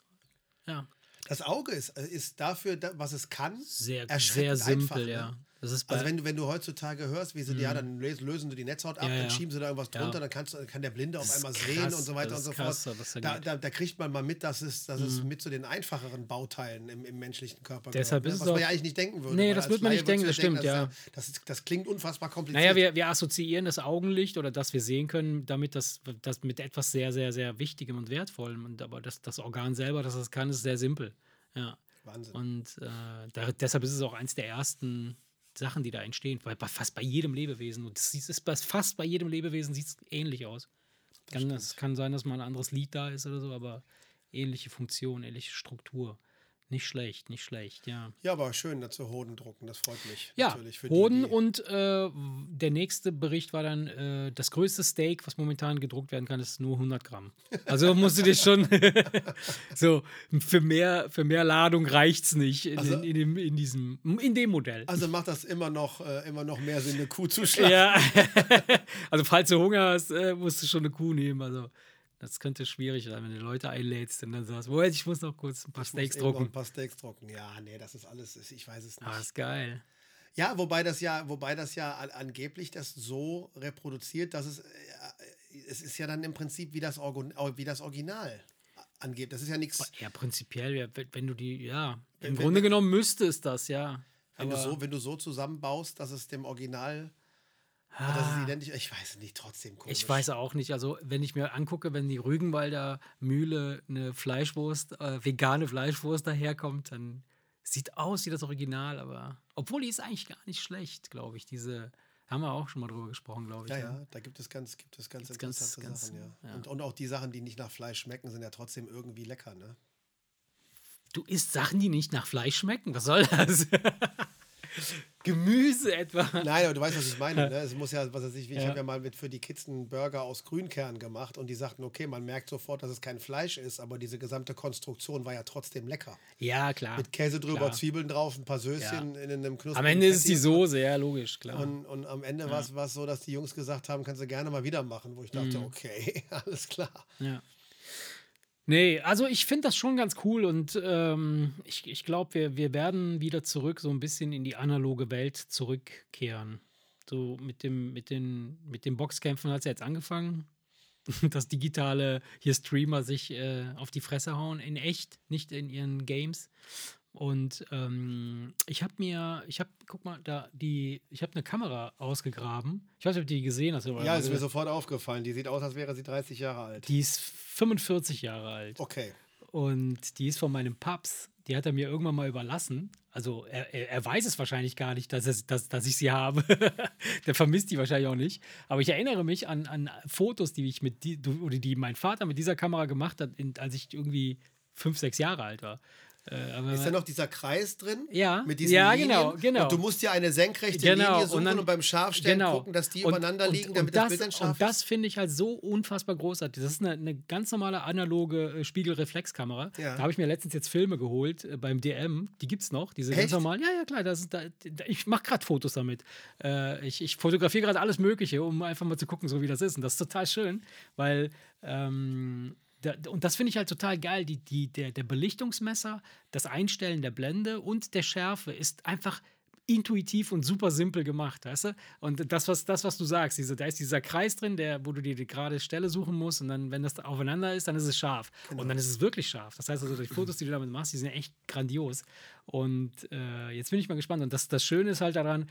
Ja. Das Auge ist, äh, ist dafür, da- was es kann, Sehr, sehr simpel, einfach, ne? ja. Das ist Also wenn du, wenn du heutzutage hörst, wie sie, ja, dann lösen, sie die Netzhaut ab, Mhm. Ja, dann ja. schieben sie da irgendwas Ja. drunter, dann, kannst, kann der Blinde auf Das ist einmal krass, sehen und so weiter das und so ist krass, fort. da Da. Mhm. da, kriegt man mal mit, dass es, dass es mit zu den einfacheren Bauteilen im, im menschlichen Körper Deshalb gehört, ist ne? es was man ja eigentlich nicht denken würde. Nee, das wird man nicht denken, das ja stimmt, denken, ja. Das, ist, das klingt unfassbar kompliziert. Naja, wir, wir assoziieren das Augenlicht oder dass wir sehen können, damit das, das mit etwas sehr, sehr, sehr Wichtigem und Wertvollem. Und aber das, das Organ selber, das das kann, ist sehr simpel. Ja. Wahnsinn. Und äh, da, deshalb ist es auch eins der ersten Sachen, die da entstehen. Bei, bei fast bei jedem Lebewesen. Und das ist bei, fast bei jedem Lebewesen sieht es ähnlich aus. Kann, es kann sein, dass mal ein anderes Lied da ist oder so, aber ähnliche Funktion, ähnliche Struktur. Nicht schlecht, nicht schlecht, ja. Ja, aber schön, dazu Hoden drucken, das freut mich. Ja, natürlich für die, Hoden die- und äh, der nächste Bericht war dann, äh, das größte Steak, was momentan gedruckt werden kann, ist nur 100 Gramm. Also musst du dir schon, so, für mehr, für mehr Ladung reicht es nicht in, Also- in, in, dem, in, diesem, in dem Modell. Also macht das immer noch, äh, immer noch mehr Sinn, eine Kuh zu schlagen. ja, also falls du Hunger hast, äh, musst du schon eine Kuh nehmen. Also das könnte schwierig sein, wenn du Leute einlädst und dann sagst, Moment, ich muss noch kurz ein paar Ich Steaks drucken. Ein paar Steaks drucken. Ja, nee, das ist alles, ich weiß es nicht. Ah, ist geil. Ja, wobei das ja, wobei das ja an, angeblich das so reproduziert, dass es, äh, es ist ja dann im Prinzip wie das, Orgon, wie das Original angeht. Das ist ja nichts, Ja, prinzipiell, wenn wenn du die, ja, Wenn- im wenn- Grunde genommen müsste es das, ja. wenn du, so, wenn du so zusammenbaust, dass es dem Original, dass es identisch, ich weiß es nicht, trotzdem komisch. Ah. Ich weiß auch nicht. Also, wenn ich mir angucke, wenn die Rügenwalder Mühle eine Fleischwurst, äh, vegane Fleischwurst daherkommt, dann sieht aus wie das Original, aber obwohl die ist eigentlich gar nicht schlecht, glaube ich. Diese haben wir auch schon mal drüber gesprochen, glaube ich. Ja, ne? ja, da gibt es ganz, gibt es ganz Gibt's ganz- interessante ganz, Sachen, ja. ja. Und, und auch die Sachen, die nicht nach Fleisch schmecken, sind ja trotzdem irgendwie lecker, ne? Du isst Sachen, die nicht nach Fleisch schmecken. Was soll das? Gemüse etwa. Nein, aber du weißt, was ich meine. Ne? Es muss ja, was weiß ich, ich Ja. habe ja mal mit für die Kids einen Burger aus Grünkern gemacht und die sagten, okay, man merkt sofort, dass es kein Fleisch ist, aber diese gesamte Konstruktion war ja trotzdem lecker. Ja, klar. Mit Käse drüber, Klar. Zwiebeln drauf, ein paar Söschen in einem knusprigen Am Ende ist es die Patty. Soße, ja, logisch, klar. Und, und am Ende war es- war es so, dass die Jungs gesagt haben, kannst du gerne mal wieder machen, wo ich dachte, Mhm. okay, alles klar. Ja. Nee, also ich finde das schon ganz cool und ähm, ich, ich glaube, wir, wir werden wieder zurück, so ein bisschen in die analoge Welt zurückkehren. So mit dem, mit den, mit den Boxkämpfen hat es jetzt angefangen. Das digitale hier Streamer sich äh, auf die Fresse hauen, in echt, nicht in ihren Games. Und ähm, ich habe mir, ich habe, guck mal, da die, ich habe eine Kamera ausgegraben. Ich weiß nicht, ob du die gesehen hast. Ja, ist mir sofort aufgefallen. Die sieht aus, als wäre sie 30 Jahre alt. Die ist 45 Jahre alt. Okay. Und die ist von meinem Paps. Die hat er mir irgendwann mal überlassen. Also er, er, er weiß es wahrscheinlich gar nicht, dass, es, dass, dass ich sie habe. Der vermisst die wahrscheinlich auch nicht. Aber ich erinnere mich an, an Fotos, die ich mit die, oder die mein Vater mit dieser Kamera gemacht hat, in, als ich irgendwie fünf, sechs Jahre alt war. Äh, Ist da noch dieser Kreis drin? Ja. Mit diesen Ja, Linien? genau, genau. Und du musst ja eine senkrechte Genau, Linie suchen und und, dann- beim Scharfstellen genau. gucken, dass die Und- übereinander und, liegen, und damit das, das Bild dann scharf Und das finde ich halt so unfassbar großartig. Das ist eine, eine ganz normale analoge äh, Spiegelreflexkamera. Ja. Da habe ich mir letztens jetzt Filme geholt äh, beim DM. Die gibt es noch, diese ganz normalen. Ja, ja, klar. Das ist da, da, ich mache gerade Fotos damit. Äh, ich ich fotografiere gerade alles Mögliche, um einfach mal zu gucken, so wie das ist. Und das ist total schön, weil. Ähm, da, und das finde ich halt total geil. Die, die, der, der Belichtungsmesser, das Einstellen der Blende und der Schärfe ist einfach intuitiv und super simpel gemacht, weißt du? Und das, was, das, was du sagst, diese, da ist dieser Kreis drin, der, wo du dir die gerade Stelle suchen musst und dann, wenn das aufeinander ist, dann ist es scharf. Und dann ist es wirklich scharf. Das heißt also, die Fotos, die du damit machst, die sind echt grandios. Und äh, jetzt bin ich mal gespannt. Und das, das Schöne ist halt daran,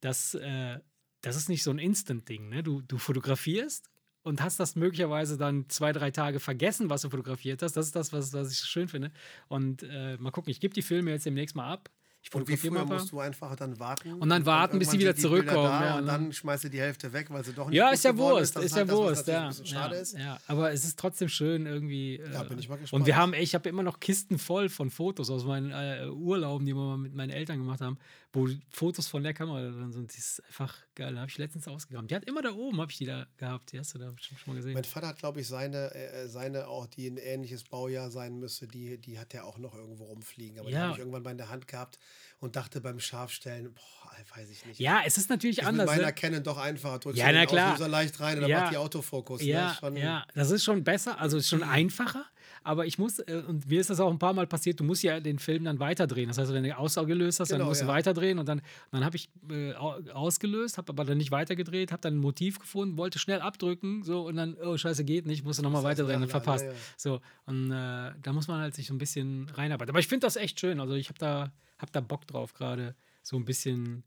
dass äh, das ist nicht so ein Instant-Ding. Ne? Du, du fotografierst und hast das möglicherweise dann zwei, drei Tage vergessen, was du fotografiert hast. Das ist das, was, was ich schön finde. Und äh, mal gucken, ich gebe die Filme jetzt demnächst mal ab. Ich Und wie früher musst du einfach dann warten. Und dann warten, bis sie wieder zurückkommen, Da ja, und und dann schmeißt du die Hälfte weg, weil sie doch nicht Ja, ist ja Wurst, ist halt ja was Wurst, ja. Schade ja, ist. ja. Aber es ist trotzdem schön irgendwie. äh, Ja, bin ich mal Und gespannt. wir haben, ich habe immer noch Kisten voll von Fotos aus meinen äh, Urlauben, die wir mal mit meinen Eltern gemacht haben, wo Fotos von der Kamera drin sind. Die ist einfach geil. Da habe ich letztens ausgegraben. Die hat immer da oben, habe ich die da gehabt. Die hast du da bestimmt schon mal gesehen. Mein Vater hat, glaube ich, seine, äh, seine auch, die ein ähnliches Baujahr sein müsste, die, die hat er auch noch irgendwo rumfliegen. Aber die Ja. habe ich irgendwann mal in der Hand gehabt und dachte beim Scharfstellen, boah, weiß ich nicht. Ja, es ist natürlich ist anders. Mit meiner ne? Canon doch einfacher. Drückst Ja, na klar. Auslöser leicht rein und dann Ja. macht die Autofokus. Ja, ne? Schon, ja, das ist schon besser, also ist schon einfacher. Aber ich muss, äh, und mir ist das auch ein paar Mal passiert, du musst ja den Film dann weiterdrehen. Das heißt, wenn du ausgelöst hast, dann Genau, musst du ja. weiterdrehen. Und dann, dann habe ich äh, au- ausgelöst, habe aber dann nicht weitergedreht, habe dann ein Motiv gefunden, wollte schnell abdrücken, so und dann, oh Scheiße, geht nicht, musste nochmal weiterdrehen und verpasst. ja, ja. So, und äh, da muss man halt sich so ein bisschen reinarbeiten. Aber ich finde das echt schön. Also ich habe da, hab da Bock drauf, gerade so ein bisschen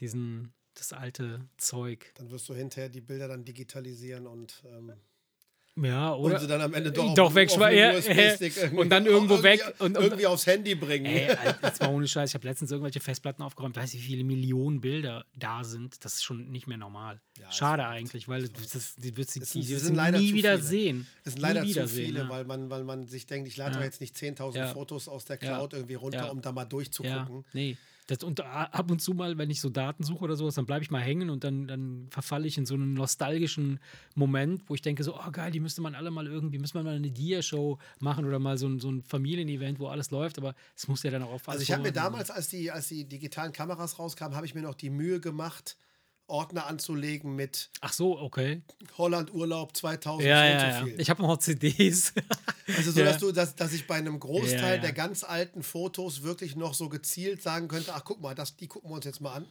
diesen, das alte Zeug. Dann wirst du hinterher die Bilder dann digitalisieren und, ähm, Ja, und oder? sie dann am Ende doch, Doch äh, irgendwie- und dann irgendwo irgendwie, weg und- und- irgendwie aufs Handy bringen. Ey, jetzt mal ohne Scheiß. Ich habe letztens irgendwelche Festplatten aufgeräumt. Weißt du, wie viele Millionen Bilder da sind? Das ist schon nicht mehr normal. Ja, Schade eigentlich, weil das, die wird sie die nie zu wieder viele. sehen. Es sind leider zu viele, ja. weil, man, weil man sich denkt, ich lade Ja. doch jetzt nicht 10.000 Ja. Fotos aus der. Cloud irgendwie runter, um da mal durchzugucken. nee. Das, und a- ab und zu mal, wenn ich so Daten suche oder sowas, dann bleibe ich mal hängen und dann, dann verfalle ich in so einen nostalgischen Moment, wo ich denke so, oh geil, die müsste man alle mal irgendwie, müsste man mal eine Dia-Show machen oder mal so ein, so ein Familienevent, wo alles läuft, aber es muss ja dann auch auf Also ich habe mir damals, als die, als die digitalen Kameras rauskamen, habe ich mir noch die Mühe gemacht, Ordner anzulegen mit. Ach so, okay. Holland Urlaub 2000 Ja, ja, ja. viel. Ich habe noch CDs. Also so, Ja. dass du, dass, dass ich bei einem Großteil Ja, der ganz alten Fotos wirklich noch so gezielt sagen könnte, ach guck mal, das, die gucken wir uns jetzt mal an.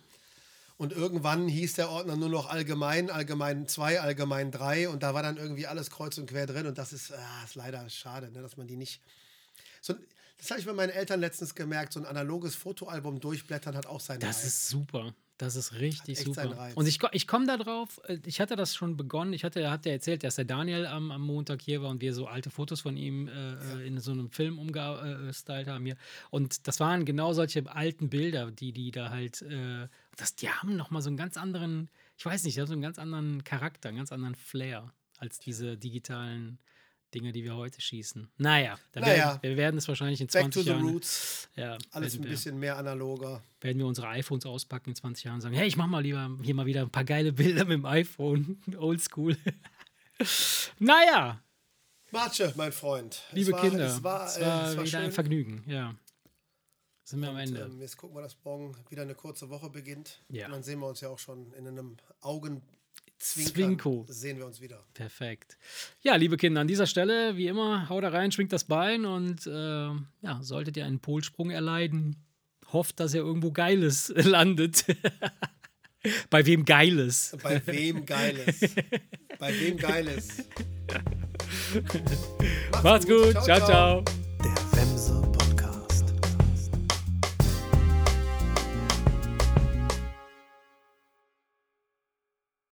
Und irgendwann hieß der Ordner nur noch allgemein, allgemein 2, allgemein 3 und da war dann irgendwie alles kreuz und quer drin und das ist, ah, ist leider schade, ne, dass man die nicht. So, das habe ich bei meinen Eltern letztens gemerkt, so ein analoges Fotoalbum durchblättern hat auch seinen Das Reiz. ist super. Das ist richtig super. Und ich, ich komme da drauf, äh, ich hatte das schon begonnen. Ich hatte, er hat ja erzählt, dass der Daniel am, am Montag hier war und wir so alte Fotos von ihm äh, in so einem Film umgestylt haben hier. Und das waren genau solche alten Bilder, die die da halt, äh, das, die haben nochmal so einen ganz anderen, ich weiß nicht, die haben so einen ganz anderen Charakter, einen ganz anderen Flair als diese digitalen Dinge, die wir heute schießen. Naja, Naja. Werden, wir werden es wahrscheinlich in Back 20 to the Jahren. roots, Ja, alles ein wir- bisschen mehr analoger. werden wir unsere iPhones auspacken in 20 Jahren und sagen, hey, ich mach mal lieber hier mal wieder ein paar geile Bilder mit dem iPhone. Oldschool. naja, Marce, mein Freund. liebe war, Kinder, Es war, es äh, war es war wieder ein schön. Vergnügen, ja. Sind wir am Und, Ende. ähm, jetzt gucken wir, dass morgen wieder eine kurze Woche beginnt. Ja. Und dann sehen wir uns ja auch schon in einem Augenzwinkern. Zwinko. Sehen wir uns wieder. Perfekt. Ja, liebe Kinder, an dieser Stelle, wie immer, haut da rein, schwingt das Bein und äh, ja, solltet ihr einen Polsprung erleiden, hofft, dass ihr irgendwo Geiles landet. Bei wem Geiles? Bei wem Geiles? Bei wem Geiles? Macht's gut. ciao. ciao.